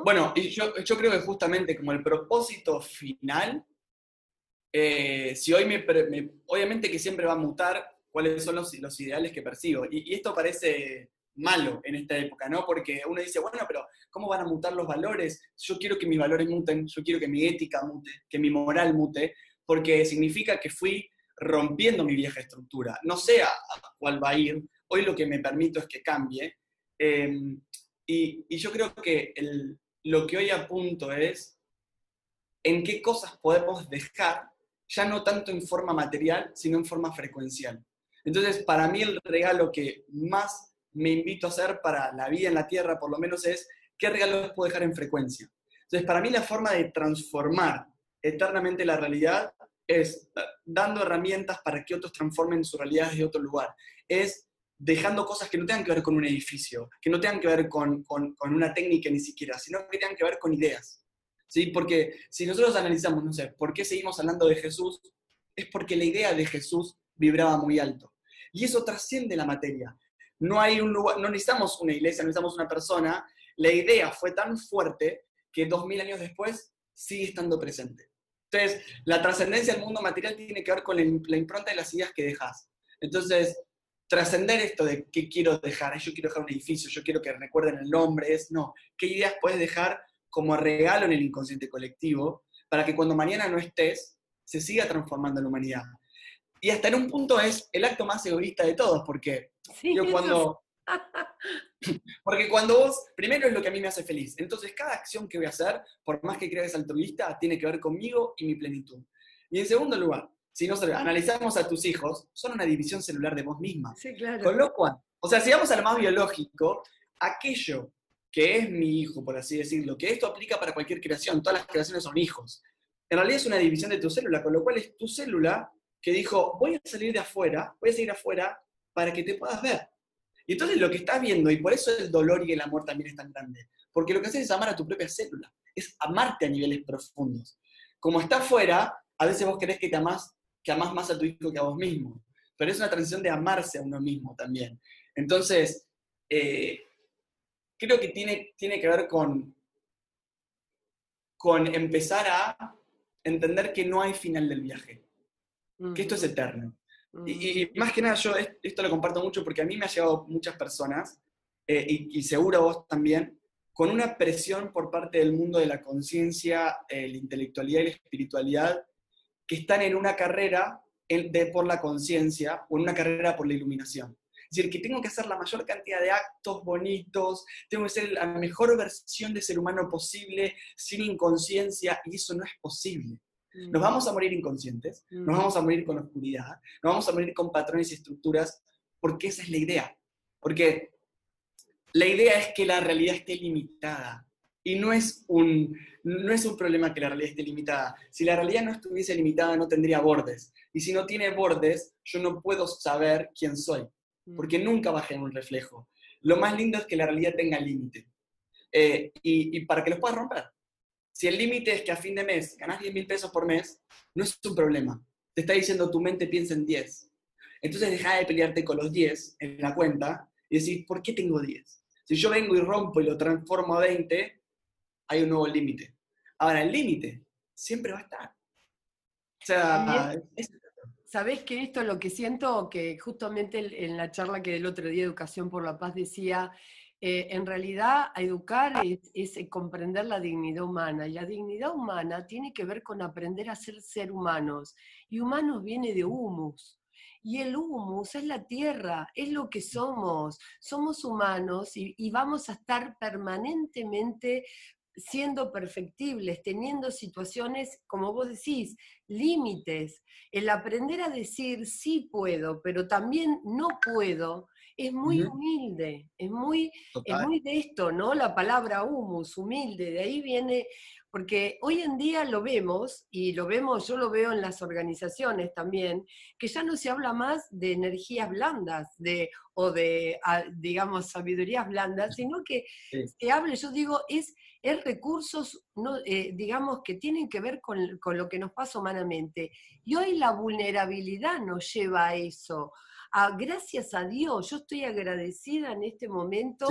B: Bueno, y yo, creo que justamente como el propósito final eh, si hoy me, obviamente que siempre va a mutar cuáles son los, los ideales que persigo. Y, esto parece malo en esta época, ¿no? Porque uno dice, bueno, pero ¿cómo van a mutar los valores? Yo quiero que mis valores muten, yo quiero que mi ética mute, que mi moral mute, porque significa que fui rompiendo mi vieja estructura. No sé a, cuál va a ir, hoy lo que me permito es que cambie. Em, y, yo creo que lo que hoy apunto es en qué cosas podemos dejar ya no tanto en forma material, sino en forma frecuencial. Entonces, para mí el regalo que más me invito a hacer para la vida en la Tierra, por lo menos, es qué regalos puedo dejar en frecuencia. Entonces, para mí la forma de transformar eternamente la realidad es dando herramientas para que otros transformen su realidad desde otro lugar. Es dejando cosas que no tengan que ver con un edificio, que no tengan que ver con, con una técnica ni siquiera, sino que tengan que ver con ideas. ¿sí? Porque si nosotros analizamos, no sé, ¿por qué seguimos hablando de Jesús? Es porque la idea de Jesús vibraba muy alto. Y eso trasciende la materia. No hay un lugar, no necesitamos una iglesia, no necesitamos una persona. La idea fue tan fuerte que dos mil años después sigue estando presente. Entonces, la trascendencia del mundo material tiene que ver con la impronta de las ideas que dejas. Entonces, trascender esto de qué quiero dejar, yo quiero dejar un edificio, yo quiero que recuerden el nombre, es no, qué ideas puedes dejar como regalo en el inconsciente colectivo, para que cuando mañana no estés, se siga transformando la humanidad. Y hasta en un punto es el acto más egoísta de todos, porque yo cuando... *laughs* Porque cuando vos, primero es lo que a mí me hace feliz, entonces cada acción que voy a hacer, por más que creas altruista, tiene que ver conmigo y mi plenitud. Y en segundo lugar, si nos analizamos a tus hijos, son una división celular de vos misma.
A: Sí, claro.
B: Con lo cual, o sea, si vamos al más biológico, aquello que es mi hijo, por así decirlo, que esto aplica para cualquier creación, todas las creaciones son hijos. En realidad es una división de tu célula, con lo cual es tu célula que dijo, voy a salir de afuera, voy a salir afuera para que te puedas ver. Y entonces lo que estás viendo, y por eso el dolor y el amor también es tan grande, porque lo que haces es amar a tu propia célula, es amarte a niveles profundos. Como está afuera, a veces vos querés que te amás, que amás más a tu hijo que a vos mismo, pero es una transición de amarse a uno mismo también. Entonces, eh, creo que tiene, tiene que ver con, con empezar a entender que no hay final del viaje, que esto es eterno. Y, más que nada, yo esto lo comparto mucho porque a mí me ha llegado muchas personas, eh, y, seguro a vos también, con una presión por parte del mundo de la conciencia, eh, la intelectualidad y la espiritualidad, que están en una carrera de, por la conciencia o en una carrera por la iluminación. Es decir, que tengo que hacer la mayor cantidad de actos bonitos, tengo que ser la mejor versión de ser humano posible, sin inconsciencia, y eso no es posible. Nos mm. vamos a morir inconscientes, nos mm. vamos a morir con oscuridad, nos vamos a morir con patrones y estructuras, porque esa es la idea. Porque la idea es que la realidad esté limitada. Y no es, un, no es un problema que la realidad esté limitada. Si la realidad no estuviese limitada, no tendría bordes. Y si no tiene bordes, yo no puedo saber quién soy porque nunca a generar un reflejo. Lo más lindo es que la realidad tenga límite. Eh, y, para que los puedas romper. Si el límite es que a fin de mes ganas 10 mil pesos por mes, no es un problema. Te está diciendo tu mente piensa en 10. Entonces deja de pelearte con los 10 en la cuenta y decir, ¿por qué tengo 10? Si yo vengo y rompo y lo transformo a 20, hay un nuevo límite. Ahora, el límite siempre va a estar. O sea, es,
A: Sabés que esto es lo que siento, que justamente en la charla que del otro día, Educación por la Paz, decía, eh, en realidad educar es, eh, comprender la dignidad humana, y la dignidad humana tiene que ver con aprender a ser ser humanos, y humanos viene de humus. Y el humus es la tierra, es lo que somos. Somos humanos y vamos a estar permanentemente siendo perfectibles, teniendo situaciones, como vos decís, límites. El aprender a decir sí puedo, pero también no puedo, es muy humilde, es muy, es muy de esto, ¿no? La palabra humus, humilde, de ahí viene, porque hoy en día lo vemos, y lo vemos, yo lo veo en las organizaciones también, que ya no se habla más de energías blandas de, o de, ah, digamos, sabidurías blandas, sino que se habla, yo digo, es, es recursos, no, eh, digamos, que tienen que ver con, lo que nos pasa humanamente. Y hoy la vulnerabilidad nos lleva a eso. gracias a Dios, yo estoy agradecida en este momento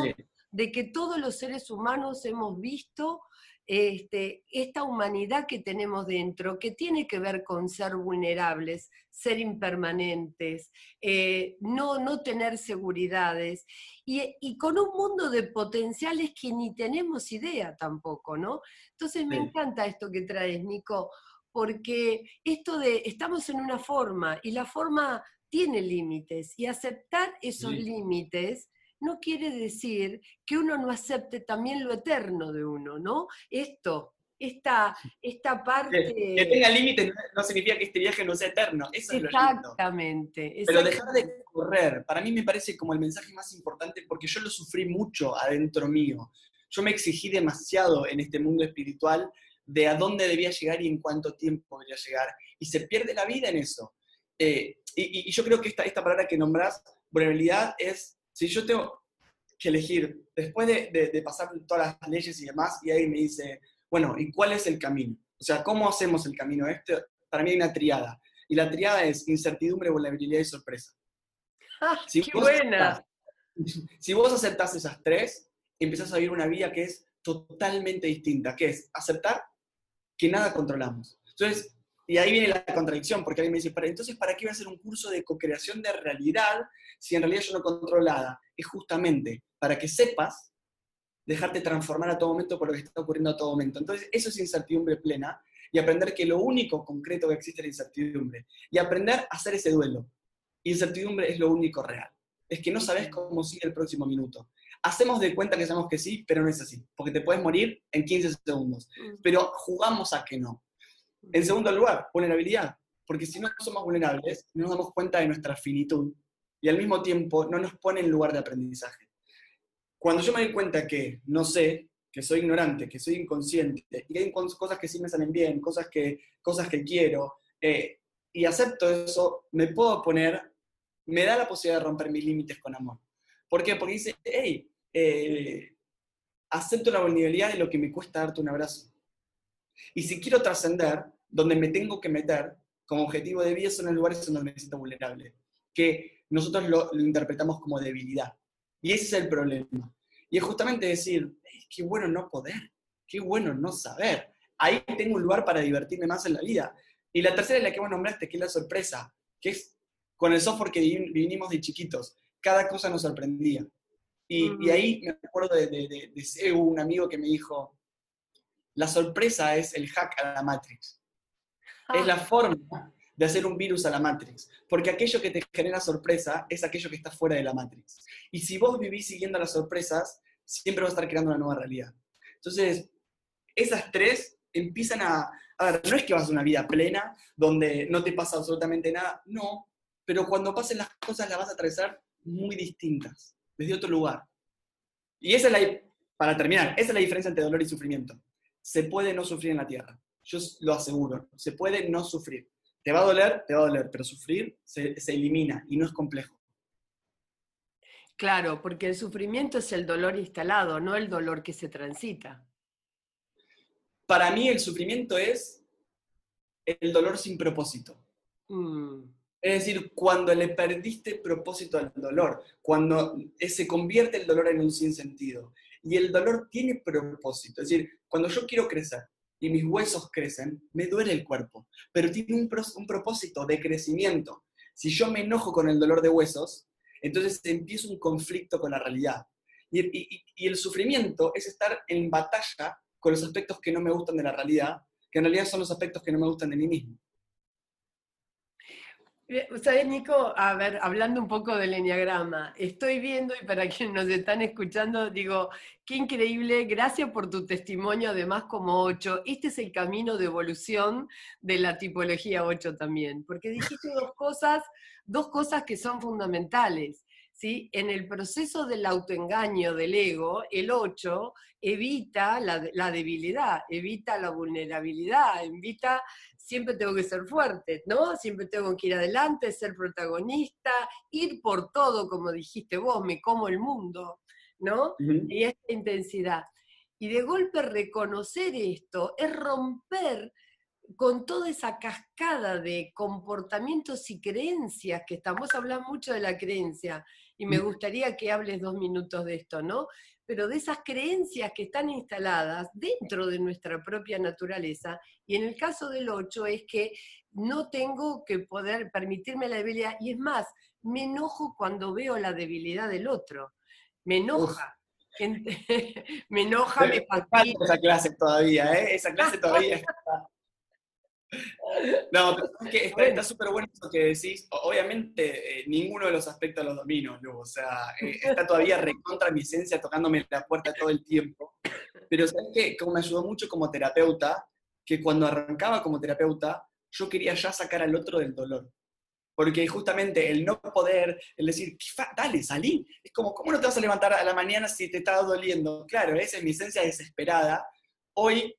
A: de que todos los seres humanos hemos visto este, esta humanidad que tenemos dentro, que tiene que ver con ser vulnerables, ser impermanentes, eh, no, no tener seguridades, y, con un mundo de potenciales que ni tenemos idea tampoco, ¿no? Entonces me encanta esto que traes, Nico, porque esto de, estamos en una forma, y la forma tiene límites, y aceptar esos límites no quiere decir que uno no acepte también lo eterno de uno, ¿no? Esto, esta, esta parte...
B: Que, tenga límites no significa que este viaje no sea eterno, eso es lo lindo.
A: Exactamente.
B: Pero dejar de correr, para mí me parece como el mensaje más importante porque yo lo sufrí mucho adentro mío. Yo me exigí demasiado en este mundo espiritual de a dónde debía llegar y en cuánto tiempo debería llegar. Y se pierde la vida en eso. Eh, y, yo creo que esta, esta palabra que nombrás, vulnerabilidad, es si yo tengo que elegir, después de, pasar todas las leyes y demás, y ahí me dice, bueno, ¿y cuál es el camino? O sea, ¿cómo hacemos el camino? Este, para mí hay una triada. Y la triada es incertidumbre, vulnerabilidad y sorpresa.
A: ¡Ah, qué buena! *laughs*
B: si vos aceptás esas tres, empezás a vivir una vida que es totalmente distinta, que es aceptar que nada controlamos. Entonces, y ahí viene la contradicción, porque alguien me dice, entonces, ¿para qué voy a hacer un curso de co-creación de realidad si en realidad yo no controlo nada? Es justamente para que sepas dejarte transformar a todo momento por lo que está ocurriendo a todo momento. Entonces, eso es incertidumbre plena y aprender que lo único concreto que existe es la incertidumbre. Y aprender a hacer ese duelo. Incertidumbre es lo único real. Es que no sabes cómo sigue el próximo minuto. Hacemos de cuenta que sabemos que sí, pero no es así, porque te puedes morir en 15 segundos. Pero jugamos a que no. En segundo lugar, vulnerabilidad, porque si no somos vulnerables, no nos damos cuenta de nuestra finitud y al mismo tiempo no nos pone en lugar de aprendizaje. Cuando yo me doy cuenta que no sé, que soy ignorante, que soy inconsciente, y hay cosas que sí me salen bien, cosas que, cosas que quiero, eh, y acepto eso, me puedo poner, me da la posibilidad de romper mis límites con amor. ¿Por qué? Porque dice, hey, eh, acepto la vulnerabilidad de lo que me cuesta darte un abrazo. Y si quiero trascender, donde me tengo que meter como objetivo de vida son los lugares donde me siento vulnerable, que nosotros lo, interpretamos como debilidad. Y ese es el problema. Y es justamente decir, qué bueno no poder, qué bueno no saber. Ahí tengo un lugar para divertirme más en la vida. Y la tercera es la que vos nombraste, que es la sorpresa, que es con el software que vinimos de chiquitos. Cada cosa nos sorprendía. Y, ahí me acuerdo de, de, de, un amigo que me dijo, la sorpresa es el hack a la Matrix. Es la forma de hacer un virus a la Matrix. Porque aquello que te genera sorpresa es aquello que está fuera de la Matrix. Y si vos vivís siguiendo las sorpresas, siempre vas a estar creando una nueva realidad. Entonces, esas tres empiezan a... A ver, no es que vas a una vida plena, donde no te pasa absolutamente nada, no, pero cuando pasen las cosas las vas a atravesar muy distintas, desde otro lugar. Y esa es la, para terminar, esa es la diferencia entre dolor y sufrimiento se puede no sufrir en la tierra. Yo lo aseguro, se puede no sufrir. Te va a doler, te va a doler, pero sufrir se, elimina y no es complejo.
A: Claro, porque el sufrimiento es el dolor instalado, no el dolor que se transita.
B: Para mí el sufrimiento es el dolor sin propósito. Mm. Es decir, cuando le perdiste propósito al dolor, cuando se convierte el dolor en un sinsentido. Y el dolor tiene propósito. Es decir, cuando yo quiero crecer y mis huesos crecen, me duele el cuerpo, pero tiene un, propósito de crecimiento. Si yo me enojo con el dolor de huesos, entonces empiezo un conflicto con la realidad. Y, y, el sufrimiento es estar en batalla con los aspectos que no me gustan de la realidad, que en realidad son los aspectos que no me gustan de mí mismo.
A: ¿Sabes, Nico? A ver, hablando un poco del enneagrama, estoy viendo, y para *laughs* quienes nos están escuchando, digo, qué increíble, gracias por tu testimonio, además como 8. Este es el camino de evolución de la tipología 8 también, porque dijiste dos *laughs* cosas, dos cosas que son fundamentales. ¿sí? En el proceso del autoengaño del ego, el 8 evita la, la debilidad, evita la vulnerabilidad, evita siempre tengo que ser fuerte, ¿no? Siempre tengo que ir adelante, ser protagonista, ir por todo, como dijiste vos, me como el mundo, ¿no? Y esta intensidad. Y de golpe reconocer esto es romper con toda esa cascada de comportamientos y creencias que estamos hablando mucho de la creencia, y me gustaría que hables dos minutos de esto, ¿no? Pero de esas creencias que están instaladas dentro de nuestra propia naturaleza, y en el caso del 8 es que no tengo que poder permitirme la debilidad, y es más, me enojo cuando veo la debilidad del otro, me enoja. *laughs* me enoja, me
B: fastidia. Esa clase todavía, ¿eh? Esa clase todavía está, *laughs* no, pero es que está súper bueno eso que decís. Obviamente, eh, ninguno de los aspectos los domino, O sea, eh, *laughs* está todavía recontra mi esencia tocándome la puerta todo el tiempo. Pero ¿sabes qué? Como me ayudó mucho como terapeuta, que cuando arrancaba como terapeuta, yo quería ya sacar al otro del dolor. Porque justamente el no poder, el decir, dale, salí. Es como, ¿cómo no te vas a levantar a la mañana si te está doliendo? Claro, esa es mi esencia desesperada. Hoy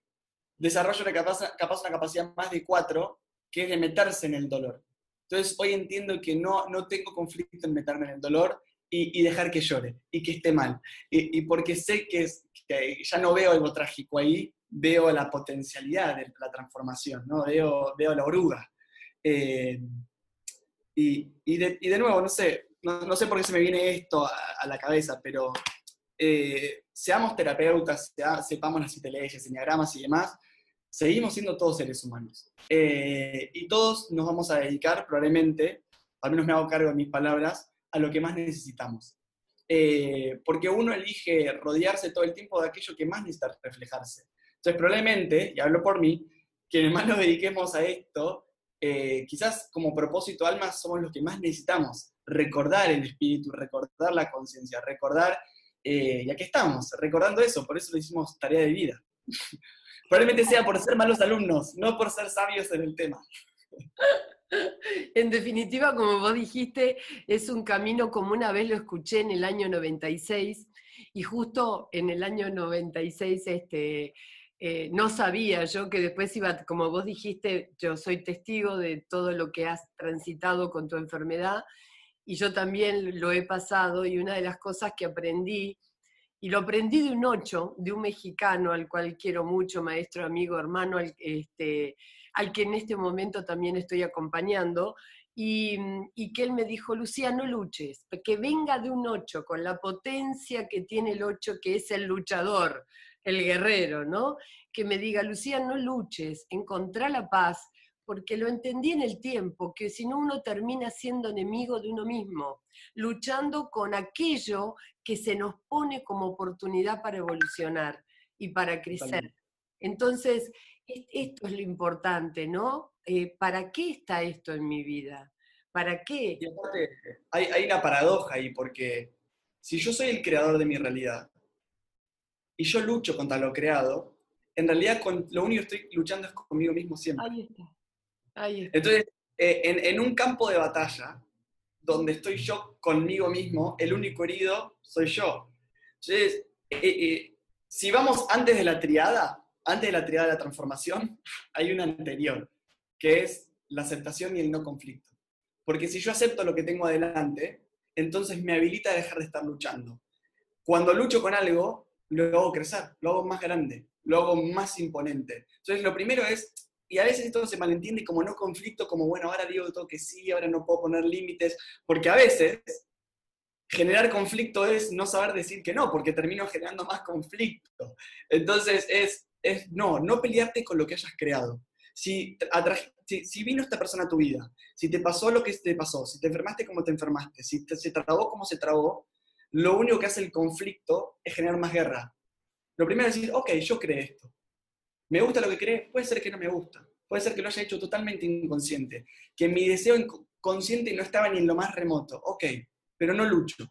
B: desarrolla una, capaz, una capacidad más de cuatro, que es de meterse en el dolor. Entonces, hoy entiendo que no, no tengo conflicto en meterme en el dolor y, dejar que llore y que esté mal. Y, porque sé que, es, ya no veo algo trágico ahí, veo la potencialidad de la transformación, ¿no? veo, veo la oruga. Eh, y, y, de, nuevo, no sé, no, sé por qué se me viene esto a, la cabeza, pero eh, seamos terapeutas, sepamos las siete leyes, enneagramas y demás, seguimos siendo todos seres humanos. Eh, y todos nos vamos a dedicar probablemente, al menos me hago cargo de mis palabras, a lo que más necesitamos. Eh, porque uno elige rodearse todo el tiempo de aquello que más necesita reflejarse. Entonces, probablemente, y hablo por mí, quienes más nos dediquemos a esto, eh, quizás como propósito alma somos los que más necesitamos recordar el espíritu, recordar la conciencia, recordar, y aquí estamos, recordando eso, por eso lo hicimos tarea de vida. *laughs* Probablemente sea por ser malos alumnos, no por ser sabios en el tema.
A: En definitiva, como vos dijiste, es un camino como una vez lo escuché en el año 96 y justo en el año 96 este, eh, no sabía yo que después iba, como vos dijiste, yo soy testigo de todo lo que has transitado con tu enfermedad y yo también lo he pasado y una de las cosas que aprendí y lo aprendí de un ocho, de un mexicano al cual quiero mucho, maestro, amigo, hermano, al, este, al que en este momento también estoy acompañando, y, y, que él me dijo, Lucía, no luches, que venga de un ocho, con la potencia que tiene el ocho, que es el luchador, el guerrero, ¿no? Que me diga, Lucía, no luches, encontrá la paz, porque lo entendí en el tiempo, que si no uno termina siendo enemigo de uno mismo, luchando con aquello que se nos pone como oportunidad para evolucionar y para crecer. Entonces, esto es lo importante, ¿no? Eh, ¿Para qué está esto en mi vida? ¿Para qué?
B: Y aparte, hay, hay una paradoja ahí, porque si yo soy el creador de mi realidad y yo lucho contra lo creado, en realidad con, lo único que estoy luchando es conmigo mismo siempre.
A: Ahí está.
B: Entonces, eh, en, un campo de batalla, donde estoy yo conmigo mismo, el único herido soy yo. Entonces, eh, eh, si vamos antes de la triada, antes de la triada de la transformación, *laughs* hay una anterior, que es la aceptación y el no conflicto. Porque si yo acepto lo que tengo adelante, entonces me habilita a dejar de estar luchando. Cuando lucho con algo, lo hago crecer, lo hago más grande, lo hago más imponente. Entonces, lo primero es y a veces esto se malentiende como no conflicto, como bueno, ahora digo todo que sí, ahora no puedo poner límites, porque a veces generar conflicto es no saber decir que no, porque termino generando más conflicto. Entonces es, es no, no pelearte con lo que hayas creado. Si, si, vino esta persona a tu vida, si te pasó lo que te pasó, si te enfermaste como te enfermaste, si te, se trabó como se trabó, lo único que hace el conflicto es generar más guerra. Lo primero es decir, ok, yo creé esto. ¿Me gusta lo que cree? Puede ser que no me gusta. Puede ser que lo haya hecho totalmente inconsciente. Que mi deseo inconsciente no estaba ni en lo más remoto. Ok, pero no lucho.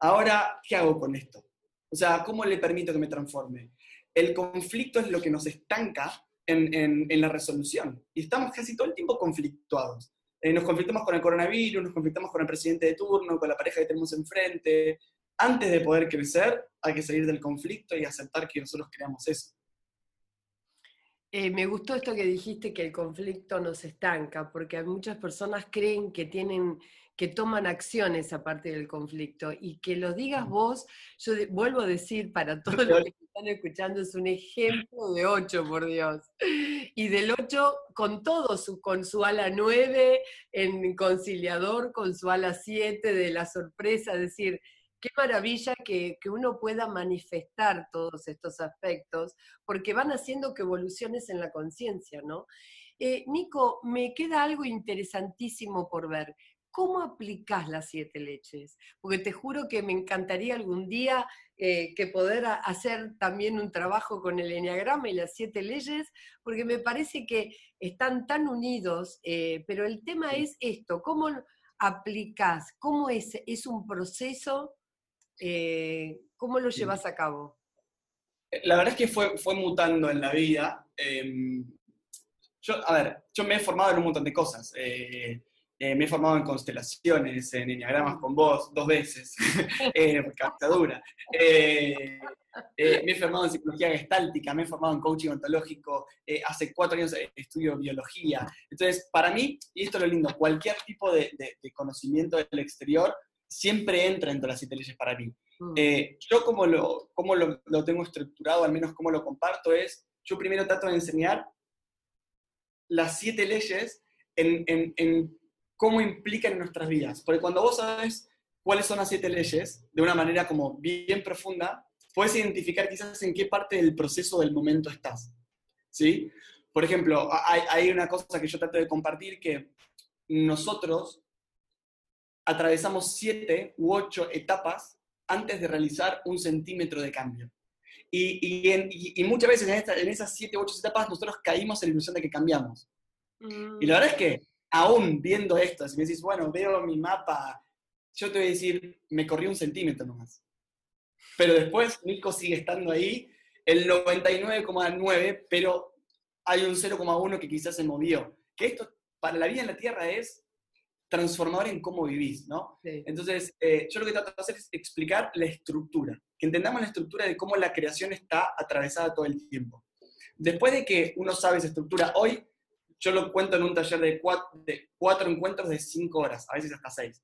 B: Ahora, ¿qué hago con esto? O sea, ¿cómo le permito que me transforme? El conflicto es lo que nos estanca en, la resolución. Y estamos casi todo el tiempo conflictuados. eh, nos conflictamos con el coronavirus, nos conflictamos con el presidente de turno, con la pareja que tenemos enfrente. Antes de poder crecer, hay que salir del conflicto y aceptar que nosotros creamos eso.
A: Eh, me gustó esto que dijiste que el conflicto nos estanca, porque muchas personas creen que tienen que toman acciones aparte del conflicto. Y que lo digas vos, yo vuelvo a decir para todos los que están escuchando, es un ejemplo de 8, por Dios. Y del 8 con todo, su, con su ala 9 en conciliador, con su ala 7 de la sorpresa, es decir, qué maravilla que, uno pueda manifestar todos estos aspectos, porque van haciendo que evoluciones en la conciencia, ¿no? Eh, Nico, me queda algo interesantísimo por ver. ¿Cómo aplicás las siete leches? Porque te juro que me encantaría algún día eh, que poder hacer también un trabajo con el enneagrama y las siete leyes, porque me parece que están tan unidos, eh, pero el tema es esto, ¿cómo aplicás? ¿Cómo es, es un proceso eh, ¿Cómo lo llevas a cabo?
B: Eh, la verdad es que fue, fue mutando en la vida. Em, yo, a ver, yo me he formado en un montón de cosas. Eh, me he formado en constelaciones, en enneagramas con vos, dos veces, *laughs* captadura. me he formado en psicología gestáltica, me he formado en coaching ontológico, hace cuatro años estudio biología. Entonces, para mí, y esto es lo lindo, cualquier tipo de, de conocimiento del exterior siempre entra entre las siete leyes para mí. Mm. Eh, yo como, lo, como lo, tengo estructurado, al menos como lo comparto, es, yo primero trato de enseñar las siete leyes en, en, cómo implican en nuestras vidas. Porque cuando vos sabes cuáles son las siete leyes, de una manera como bien profunda, puedes identificar quizás en qué parte del proceso del momento estás. ¿Sí? Por ejemplo, hay, hay una cosa que yo trato de compartir que nosotros atravesamos siete u ocho etapas antes de realizar un centímetro de cambio. Y, muchas veces en, esas siete u ocho etapas nosotros caímos en la ilusión de que cambiamos. Mm. Y la verdad es que aún viendo esto, si me decís, bueno, veo mi mapa, yo te voy a decir, me corrí un centímetro nomás. Pero después Nico sigue estando ahí, el 99,9, pero hay un 0,1 que quizás se movió. Que esto para la vida en la Tierra es transformador en cómo vivís, ¿no? Entonces, eh, yo lo que trato de hacer es explicar la estructura, que entendamos la estructura de cómo la creación está atravesada todo el tiempo. Después de que uno sabe esa estructura, hoy yo lo cuento en un taller de cuatro, encuentros de cinco horas, a veces hasta seis.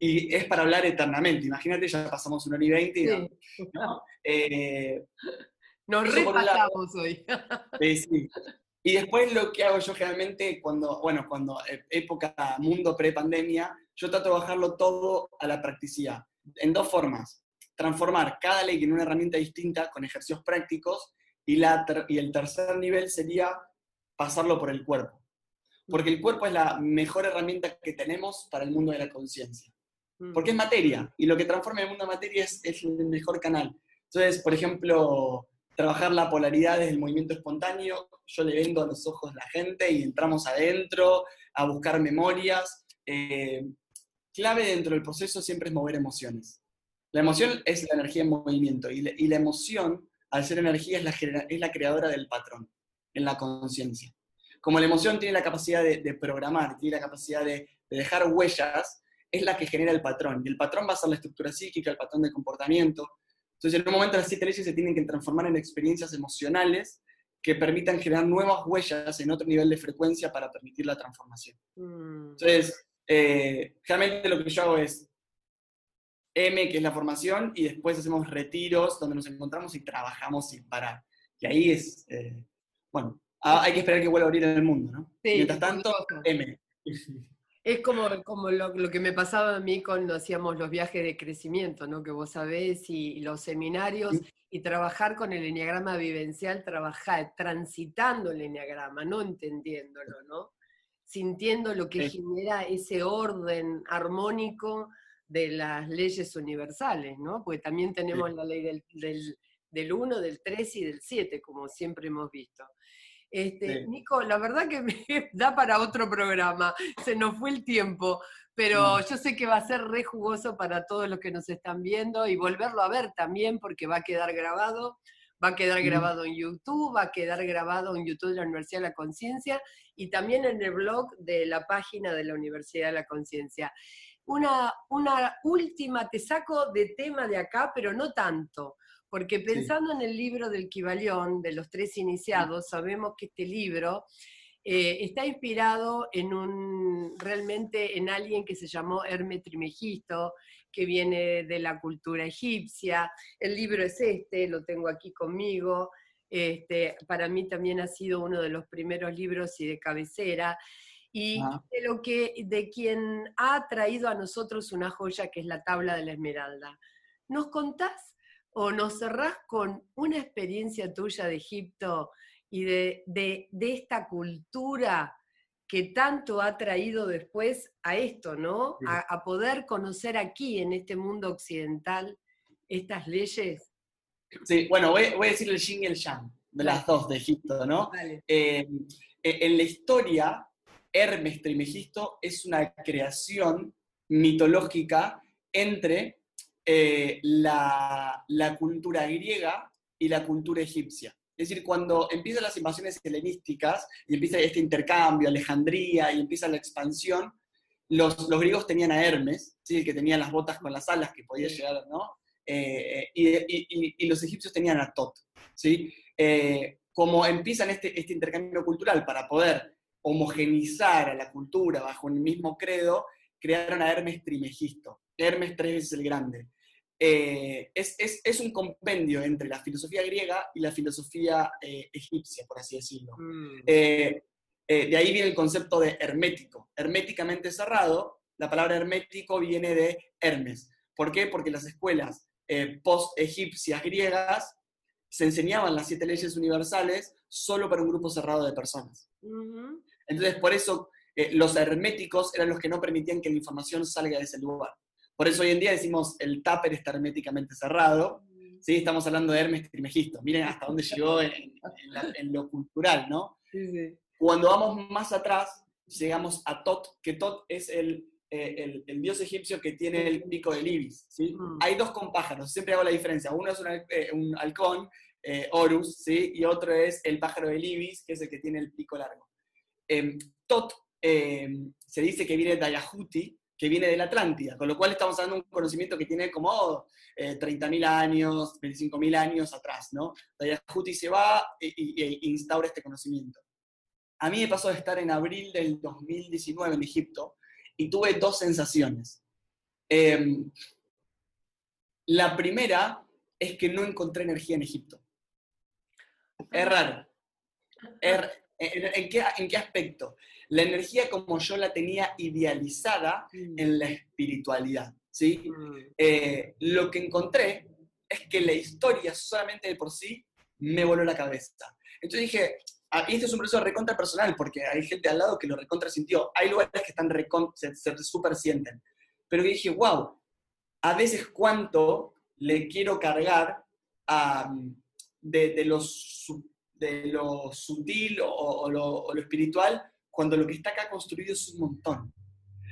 B: Y es para hablar eternamente. Imagínate, ya pasamos una hora y veinte. Sí. ¿no?
A: Eh, Nos repasamos hoy.
B: sí, sí. Y después lo que hago yo generalmente cuando, bueno, cuando eh, época mundo pre-pandemia, yo trato de bajarlo todo a la practicidad, en dos formas. Transformar cada ley en una herramienta distinta con ejercicios prácticos y, la y el tercer nivel sería pasarlo por el cuerpo. Porque el cuerpo es la mejor herramienta que tenemos para el mundo de la conciencia. Mm. Porque es materia, y lo que transforma el mundo en materia es, es el mejor canal. Entonces, por ejemplo, trabajar la polaridad desde el movimiento espontáneo, yo le vendo a los ojos a la gente y entramos adentro a buscar memorias. Eh, clave dentro del proceso siempre es mover emociones. La emoción es la energía en movimiento y, la emoción, al ser energía, es la, creadora del patrón en la conciencia. Como la emoción tiene la capacidad de, programar, tiene la capacidad de, de dejar huellas, es la que genera el patrón. Y el patrón va a ser la estructura psíquica, el patrón de comportamiento, entonces, en un momento las siete leyes se tienen que transformar en experiencias emocionales que permitan generar nuevas huellas en otro nivel de frecuencia para permitir la transformación. Mm. Entonces, eh, realmente lo que yo hago es M, que es la formación, y después hacemos retiros donde nos encontramos y trabajamos sin parar. Y ahí es, eh, bueno, hay que esperar que vuelva a abrir en el mundo, ¿no? Mientras tanto, M. *laughs*
A: Es como, como lo, que me pasaba a mí cuando hacíamos los viajes de crecimiento, ¿no? Que vos sabés, y, los seminarios, y trabajar con el enneagrama vivencial, trabajar transitando el enneagrama, no entendiéndolo, ¿no? Sintiendo lo que genera ese orden armónico de las leyes universales, ¿no? Porque también tenemos la ley del, del, del 1, del 3 y del 7, como siempre hemos visto. Este, Nico, la verdad que me *laughs* da para otro programa, se nos fue el tiempo, pero yo sé que va a ser re jugoso para todos los que nos están viendo y volverlo a ver también porque va a quedar grabado, Va a quedar grabado en YouTube, va a quedar grabado en YouTube de la Universidad de la Conciencia y también en el blog de la página de la Universidad de la Conciencia. Una, una última, te saco de tema de acá, pero no tanto, porque pensando en el libro del Kibalión, de los tres iniciados, sabemos que este libro eh, está inspirado en un, realmente en alguien que se llamó Hermes Trimegisto, que viene de la cultura egipcia. El libro es este, lo tengo aquí conmigo. Este, para mí también ha sido uno de los primeros libros y de cabecera. Y ah. de, lo que, de quien ha traído a nosotros una joya que es la tabla de la esmeralda. ¿Nos contás o nos cerrás con una experiencia tuya de Egipto y de, de, de esta cultura que tanto ha traído después a esto, ¿no? A, poder conocer aquí, en este mundo occidental, estas leyes.
B: Sí, bueno, voy, a decir el yin y el yang, de las dos de Egipto, ¿no? Eh, e, en la historia, Hermes Trimegisto es una creación mitológica entre eh, la, la cultura griega y la cultura egipcia. Es decir, cuando empiezan las invasiones helenísticas y empieza este intercambio, Alejandría y empieza la expansión, los, los griegos tenían a Hermes, ¿sí? que tenía las botas con las alas que podía llegar, ¿no? Eh, y, y, y, los egipcios tenían a Tot, ¿sí? Eh, como empiezan este, este intercambio cultural para poder homogenizar a la cultura bajo el mismo credo, crearon a Hermes Trimegisto, Hermes tres veces el grande. Eh, es, un compendio entre la filosofía griega y la filosofía eh, egipcia, por así decirlo. Mm. Eh, de ahí viene el concepto de hermético. Herméticamente cerrado, la palabra hermético viene de Hermes. ¿Por qué? Porque las escuelas post-egipcias griegas se enseñaban las siete leyes universales solo para un grupo cerrado de personas. Entonces, por eso los herméticos eran los que no permitían que la información salga de ese lugar. Por eso hoy en día decimos el tupper está herméticamente cerrado. ¿sí? Estamos hablando de Hermes Trimegisto. Miren hasta dónde llegó en, lo cultural, ¿no? Cuando vamos más atrás, llegamos a Tot, que Tot es el, eh, dios egipcio que tiene el pico del ibis. ¿sí? Mm. Hay dos con pájaros, siempre hago la diferencia. Uno es un, eh, halcón, eh, Horus, ¿sí? y otro es el pájaro del ibis, que es el que tiene el pico largo. Em, Tot em, se dice que viene de Ayahuti, que viene de la Atlántida, con lo cual estamos hablando de un conocimiento que tiene como eh, 30.000 años, 25.000 años atrás, ¿no? Dayahuti se va e, instaura este conocimiento. A mí me pasó de estar en abril del 2019 en Egipto y tuve dos sensaciones. Em, la primera es que no encontré energía en Egipto. Es raro. ¿En, qué, ¿En qué aspecto? La energía como yo la tenía idealizada mm. en la espiritualidad. ¿sí? Mm. Eh, lo que encontré es que la historia solamente de por sí me voló la cabeza. Entonces dije, ah, y este es un proceso recontra personal, porque hay gente al lado que lo recontra sintió. Hay lugares que están se, se super sienten. Pero dije, wow, a veces cuánto le quiero cargar de, de, lo, de, lo, sutil o, lo, o, lo, espiritual cuando lo que está acá construido es un montón.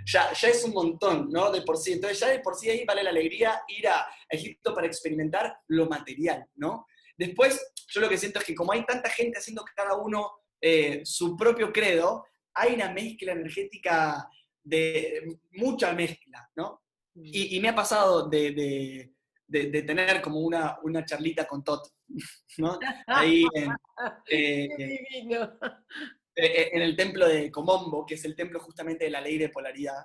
B: Ya, ya es un montón, ¿no? De por sí. Entonces ya de por sí ahí vale la alegría ir a Egipto para experimentar lo material, ¿no? Después, yo lo que siento es que como hay tanta gente haciendo cada uno eh, su propio credo, hay una mezcla energética de mucha mezcla, ¿no? Mm. Y, me ha pasado de, de, tener como una, una charlita con Tot, *laughs* ¿no? *laughs* Ahí en, eh, eh, en el templo de Comombo, que es el templo justamente de la ley de polaridad,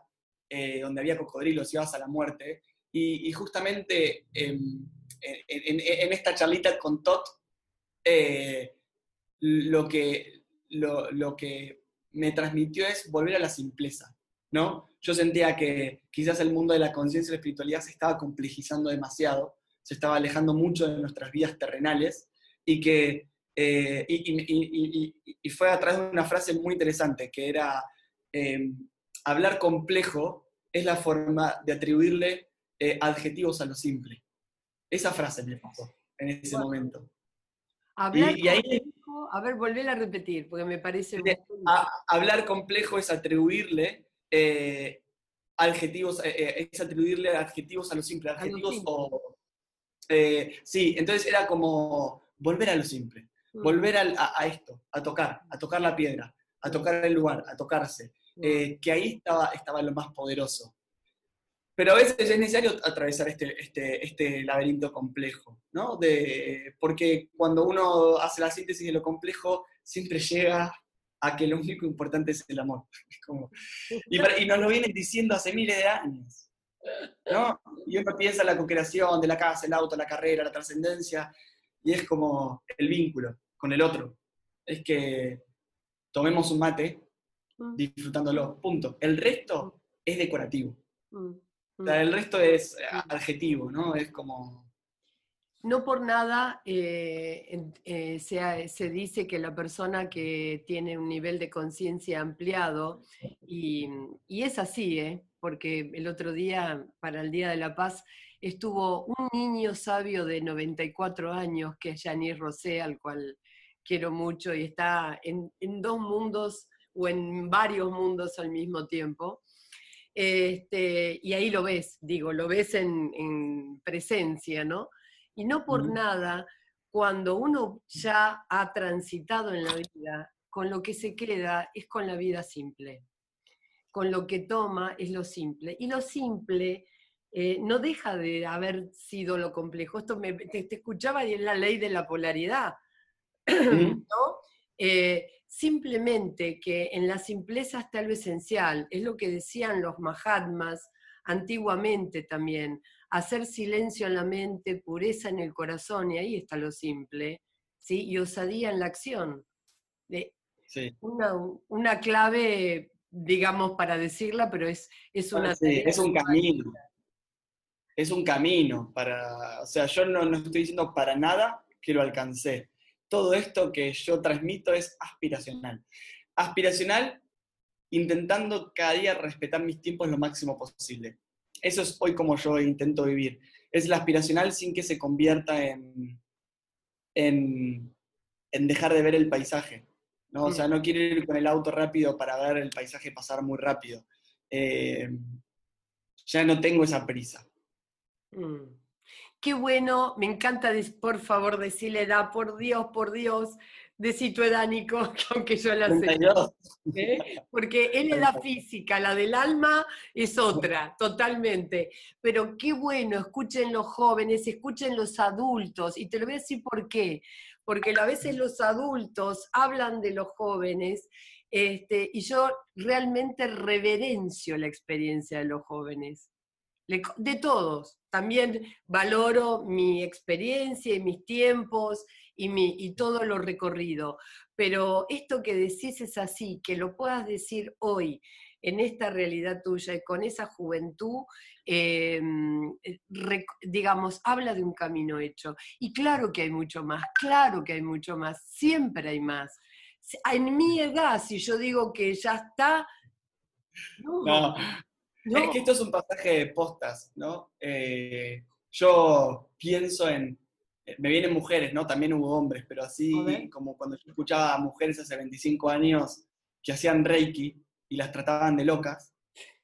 B: eh, donde había cocodrilos y vas a la muerte. Y, justamente em, en, esta charlita con Tot, lo, que, lo, que me transmitió es volver a la simpleza. ¿no? Yo sentía que quizás el mundo de la conciencia y la espiritualidad se estaba complejizando demasiado, se estaba alejando mucho de nuestras vidas terrenales y que eh, y, fue a través de una frase muy interesante, que era, em, hablar complejo es la forma de atribuirle eh, adjetivos a lo simple. Esa frase me pasó en ese momento.
A: Hablar complejo, a ver, volver a repetir, porque me parece...
B: hablar complejo es atribuirle eh, adjetivos, es atribuirle adjetivos a lo simple, adjetivos o... sí, entonces era como volver a lo simple. Volver a, esto, a tocar, a tocar la piedra, a tocar el lugar, a tocarse, eh, que ahí estaba, estaba lo más poderoso. Pero a veces es necesario atravesar este, este, este laberinto complejo, ¿no? De, porque cuando uno hace la síntesis de lo complejo, siempre llega a que lo único importante es el amor. *laughs* y, nos lo vienen diciendo hace miles de años. ¿no? Y uno piensa en la co-creación de la casa, el auto, la carrera, la trascendencia, y es como el vínculo con el otro. Es que tomemos un mate mm. disfrutándolo, punto. El resto es decorativo. Mm. el resto es adjetivo, ¿no? Es como
A: no por nada eh, eh, se, dice que la persona que tiene un nivel de conciencia ampliado, y, es así, ¿eh? porque el otro día, para el Día de la Paz, estuvo un niño sabio de 94 años, que es Yanis Rosé, al cual quiero mucho, y está en, dos mundos o en varios mundos al mismo tiempo. Este, y ahí lo ves, digo, lo ves en, en presencia, ¿no? Y no por nada, cuando uno ya ha transitado en la vida, con lo que se queda es con la vida simple. Con lo que toma es lo simple. Y lo simple eh, no deja de haber sido lo complejo. Esto me, te, escuchaba y es la ley de la polaridad. *clears throat* ¿no? Eh, simplemente que en la simpleza está lo esencial, es lo que decían los Mahatmas antiguamente también hacer silencio en la mente, pureza en el corazón, y ahí está lo simple, ¿sí? y osadía en la acción. una, clave, digamos, para decirla, pero es, es una...
B: es un camino. Es un camino para, o sea, yo no, no estoy diciendo para nada que lo alcancé. Todo esto que yo transmito es aspiracional. Aspiracional intentando cada día respetar mis tiempos lo máximo posible eso es hoy como yo intento vivir. Es la aspiracional sin que se convierta en, en, dejar de ver el paisaje. ¿no? O sea, no quiero ir con el auto rápido para ver el paisaje pasar muy rápido. Eh, ya no tengo esa prisa.
A: Mm. Qué bueno, me encanta, por favor, decirle edad, por Dios, por Dios, de tu edad, Nico, *laughs* aunque yo la sé. ¿eh? Porque él es la física, la del alma es otra, totalmente. Pero qué bueno, escuchen los jóvenes, escuchen los adultos, y te lo voy a decir por qué. Porque a veces los adultos hablan de los jóvenes este, y yo realmente reverencio la experiencia de los jóvenes, de todos. También valoro mi experiencia y mis tiempos y, todo lo recorrido. Pero esto que decís es así, que lo puedas decir hoy, en esta realidad tuya y con esa juventud, em, eh, digamos, habla de un camino hecho. Y claro que hay mucho más, claro que hay mucho más, siempre hay más. En mi edad, si yo digo que ya está...
B: Es que esto es un pasaje de postas, ¿no? Eh, yo pienso en me vienen mujeres, ¿no? También hubo hombres, pero así como cuando yo escuchaba a mujeres hace 25 años que hacían Reiki y las trataban de locas,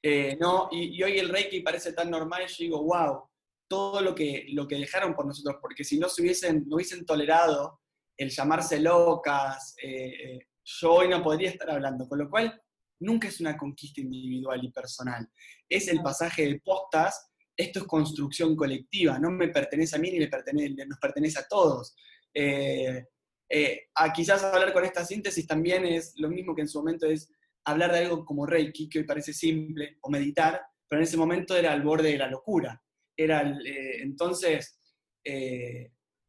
B: eh, ¿no? Y, hoy el Reiki parece tan normal y yo digo, wow, todo lo que, lo que dejaron por nosotros, porque si no se hubiesen, no hubiesen tolerado el llamarse locas, eh, eh, yo hoy no podría estar hablando, con lo cual nunca es una conquista individual y personal, es el pasaje de postas esto es construcción colectiva, no me pertenece a mí ni le pertenece, nos pertenece a todos. Eh, eh, a quizás hablar con esta síntesis también es lo mismo que en su momento es hablar de algo como Reiki, que hoy parece simple, o meditar, pero en ese momento era al borde de la locura. Era eh, entonces,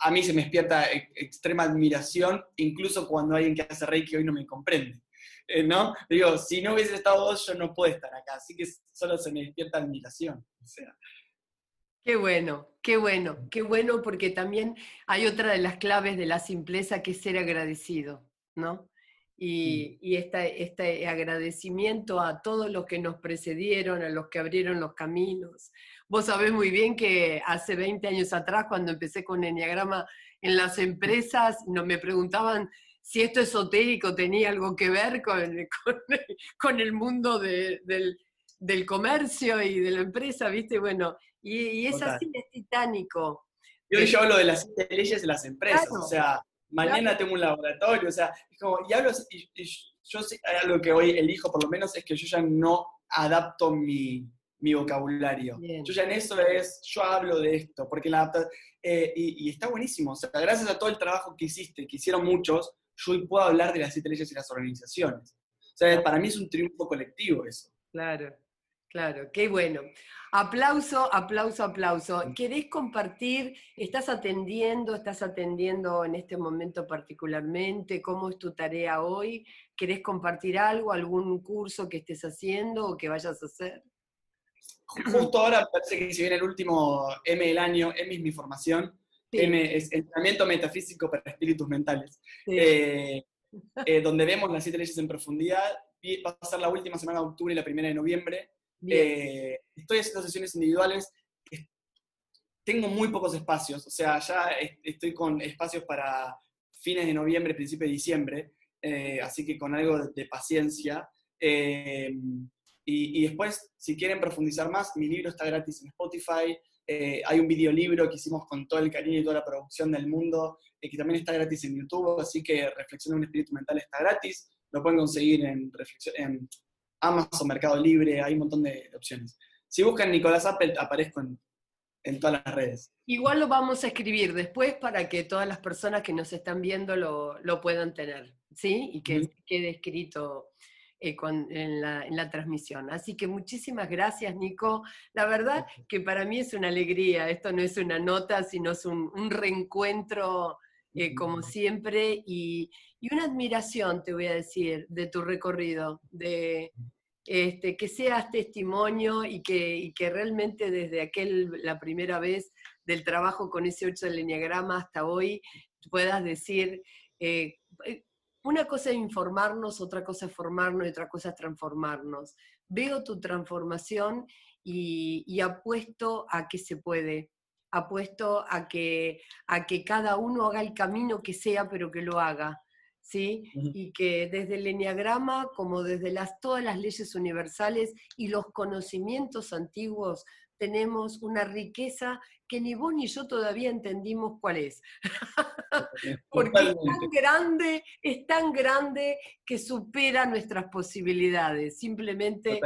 B: a mí se me despierta extrema admiración, incluso cuando alguien que hace Reiki hoy no me comprende. *laughs* ¿No? Digo, si no hubiese estado vos, yo no puedo estar acá, así que solo se me despierta admiración. O sea,
A: Qué bueno, qué bueno, qué bueno, porque también hay otra de las claves de la simpleza que es ser agradecido, ¿no? Y, y este agradecimiento a todos los que nos precedieron, a los que abrieron los caminos. Vos sabés muy bien que hace 20 años atrás, cuando empecé con Enneagrama en las empresas, no, me preguntaban si esto esotérico tenía algo que ver con, con, el mundo del, del comercio y de la empresa, ¿viste? Bueno, y, es así, es titánico,
B: Y hoy yo hablo de las siete leyes de las empresas, o sea, mañana tengo un laboratorio, o sea, es como, y hablo, y, yo sé, hay algo que hoy elijo por lo menos es que yo ya no adapto mi, mi vocabulario. Yo ya en eso es, yo hablo de esto, porque la eh, y, está buenísimo, o sea, gracias a todo el trabajo que hiciste, que hicieron muchos, yo hoy puedo hablar de las siete leyes y las organizaciones. O sea, para mí es un triunfo colectivo eso.
A: Claro, claro, qué bueno. Aplauso, aplauso, aplauso. ¿Querés compartir? ¿Estás atendiendo? ¿Estás atendiendo en este momento particularmente? ¿Cómo es tu tarea hoy? ¿Querés compartir algo, algún curso que estés haciendo o que vayas a hacer?
B: Justo ahora parece que si viene el último M del año, M es mi formación, M es entrenamiento metafísico para espíritus mentales, eh, *laughs* eh, donde vemos las siete leyes en profundidad. Va a ser la última semana de octubre y la primera de noviembre. Eh, estoy haciendo sesiones individuales. Tengo muy pocos espacios, o sea, ya estoy con espacios para fines de noviembre, principio de diciembre, eh, así que con algo de, paciencia. Eh, y, después, si quieren profundizar más, mi libro está gratis en Spotify. Hay un videolibro que hicimos con todo el cariño y toda la producción del mundo, que también está gratis en YouTube, así que Reflexión de un Espíritu Mental está gratis. Lo pueden conseguir en, en Amazon, Mercado Libre, hay un montón de, opciones. Si buscan Nicolás Apple, aparezco en, todas las redes.
A: Igual lo vamos a escribir después para que todas las personas que nos están viendo lo, puedan tener, ¿sí? Y que quede escrito eh, en, la, transmisión. Así que muchísimas gracias, Nico. La verdad que para mí es una alegría. Esto no es una nota, sino es un, reencuentro, eh, como siempre, y, y una admiración, te voy a decir, de tu recorrido, de este, que seas testimonio y que, que realmente desde aquel, la primera vez del trabajo con ese 8 del Enneagrama hasta hoy, puedas decir, eh, una cosa es informarnos, otra cosa es formarnos y otra cosa es transformarnos. Veo tu transformación y, y apuesto a que se puede, apuesto a que, a que cada uno haga el camino que sea, pero que lo haga. ¿sí? Y que desde el enneagrama, como desde las, todas las leyes universales y los conocimientos antiguos, tenemos una riqueza que ni vos ni yo todavía entendimos cuál es. *laughs* Porque es tan grande, es tan grande que supera nuestras posibilidades. Simplemente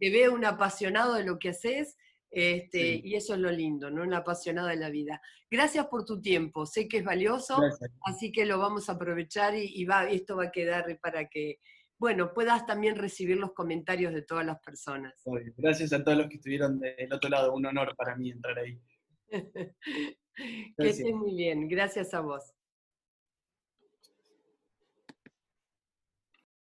A: te veo un apasionado de lo que haces este, y eso es lo lindo, ¿no? Una apasionada de la vida. Gracias por tu tiempo, sé que es valioso, así que lo vamos a aprovechar y, va, esto va a quedar para que, bueno, puedas también recibir los comentarios de todas las personas.
B: Gracias a todos los que estuvieron del otro lado, un honor para mí entrar ahí. *laughs*
A: que estés muy bien, gracias a vos.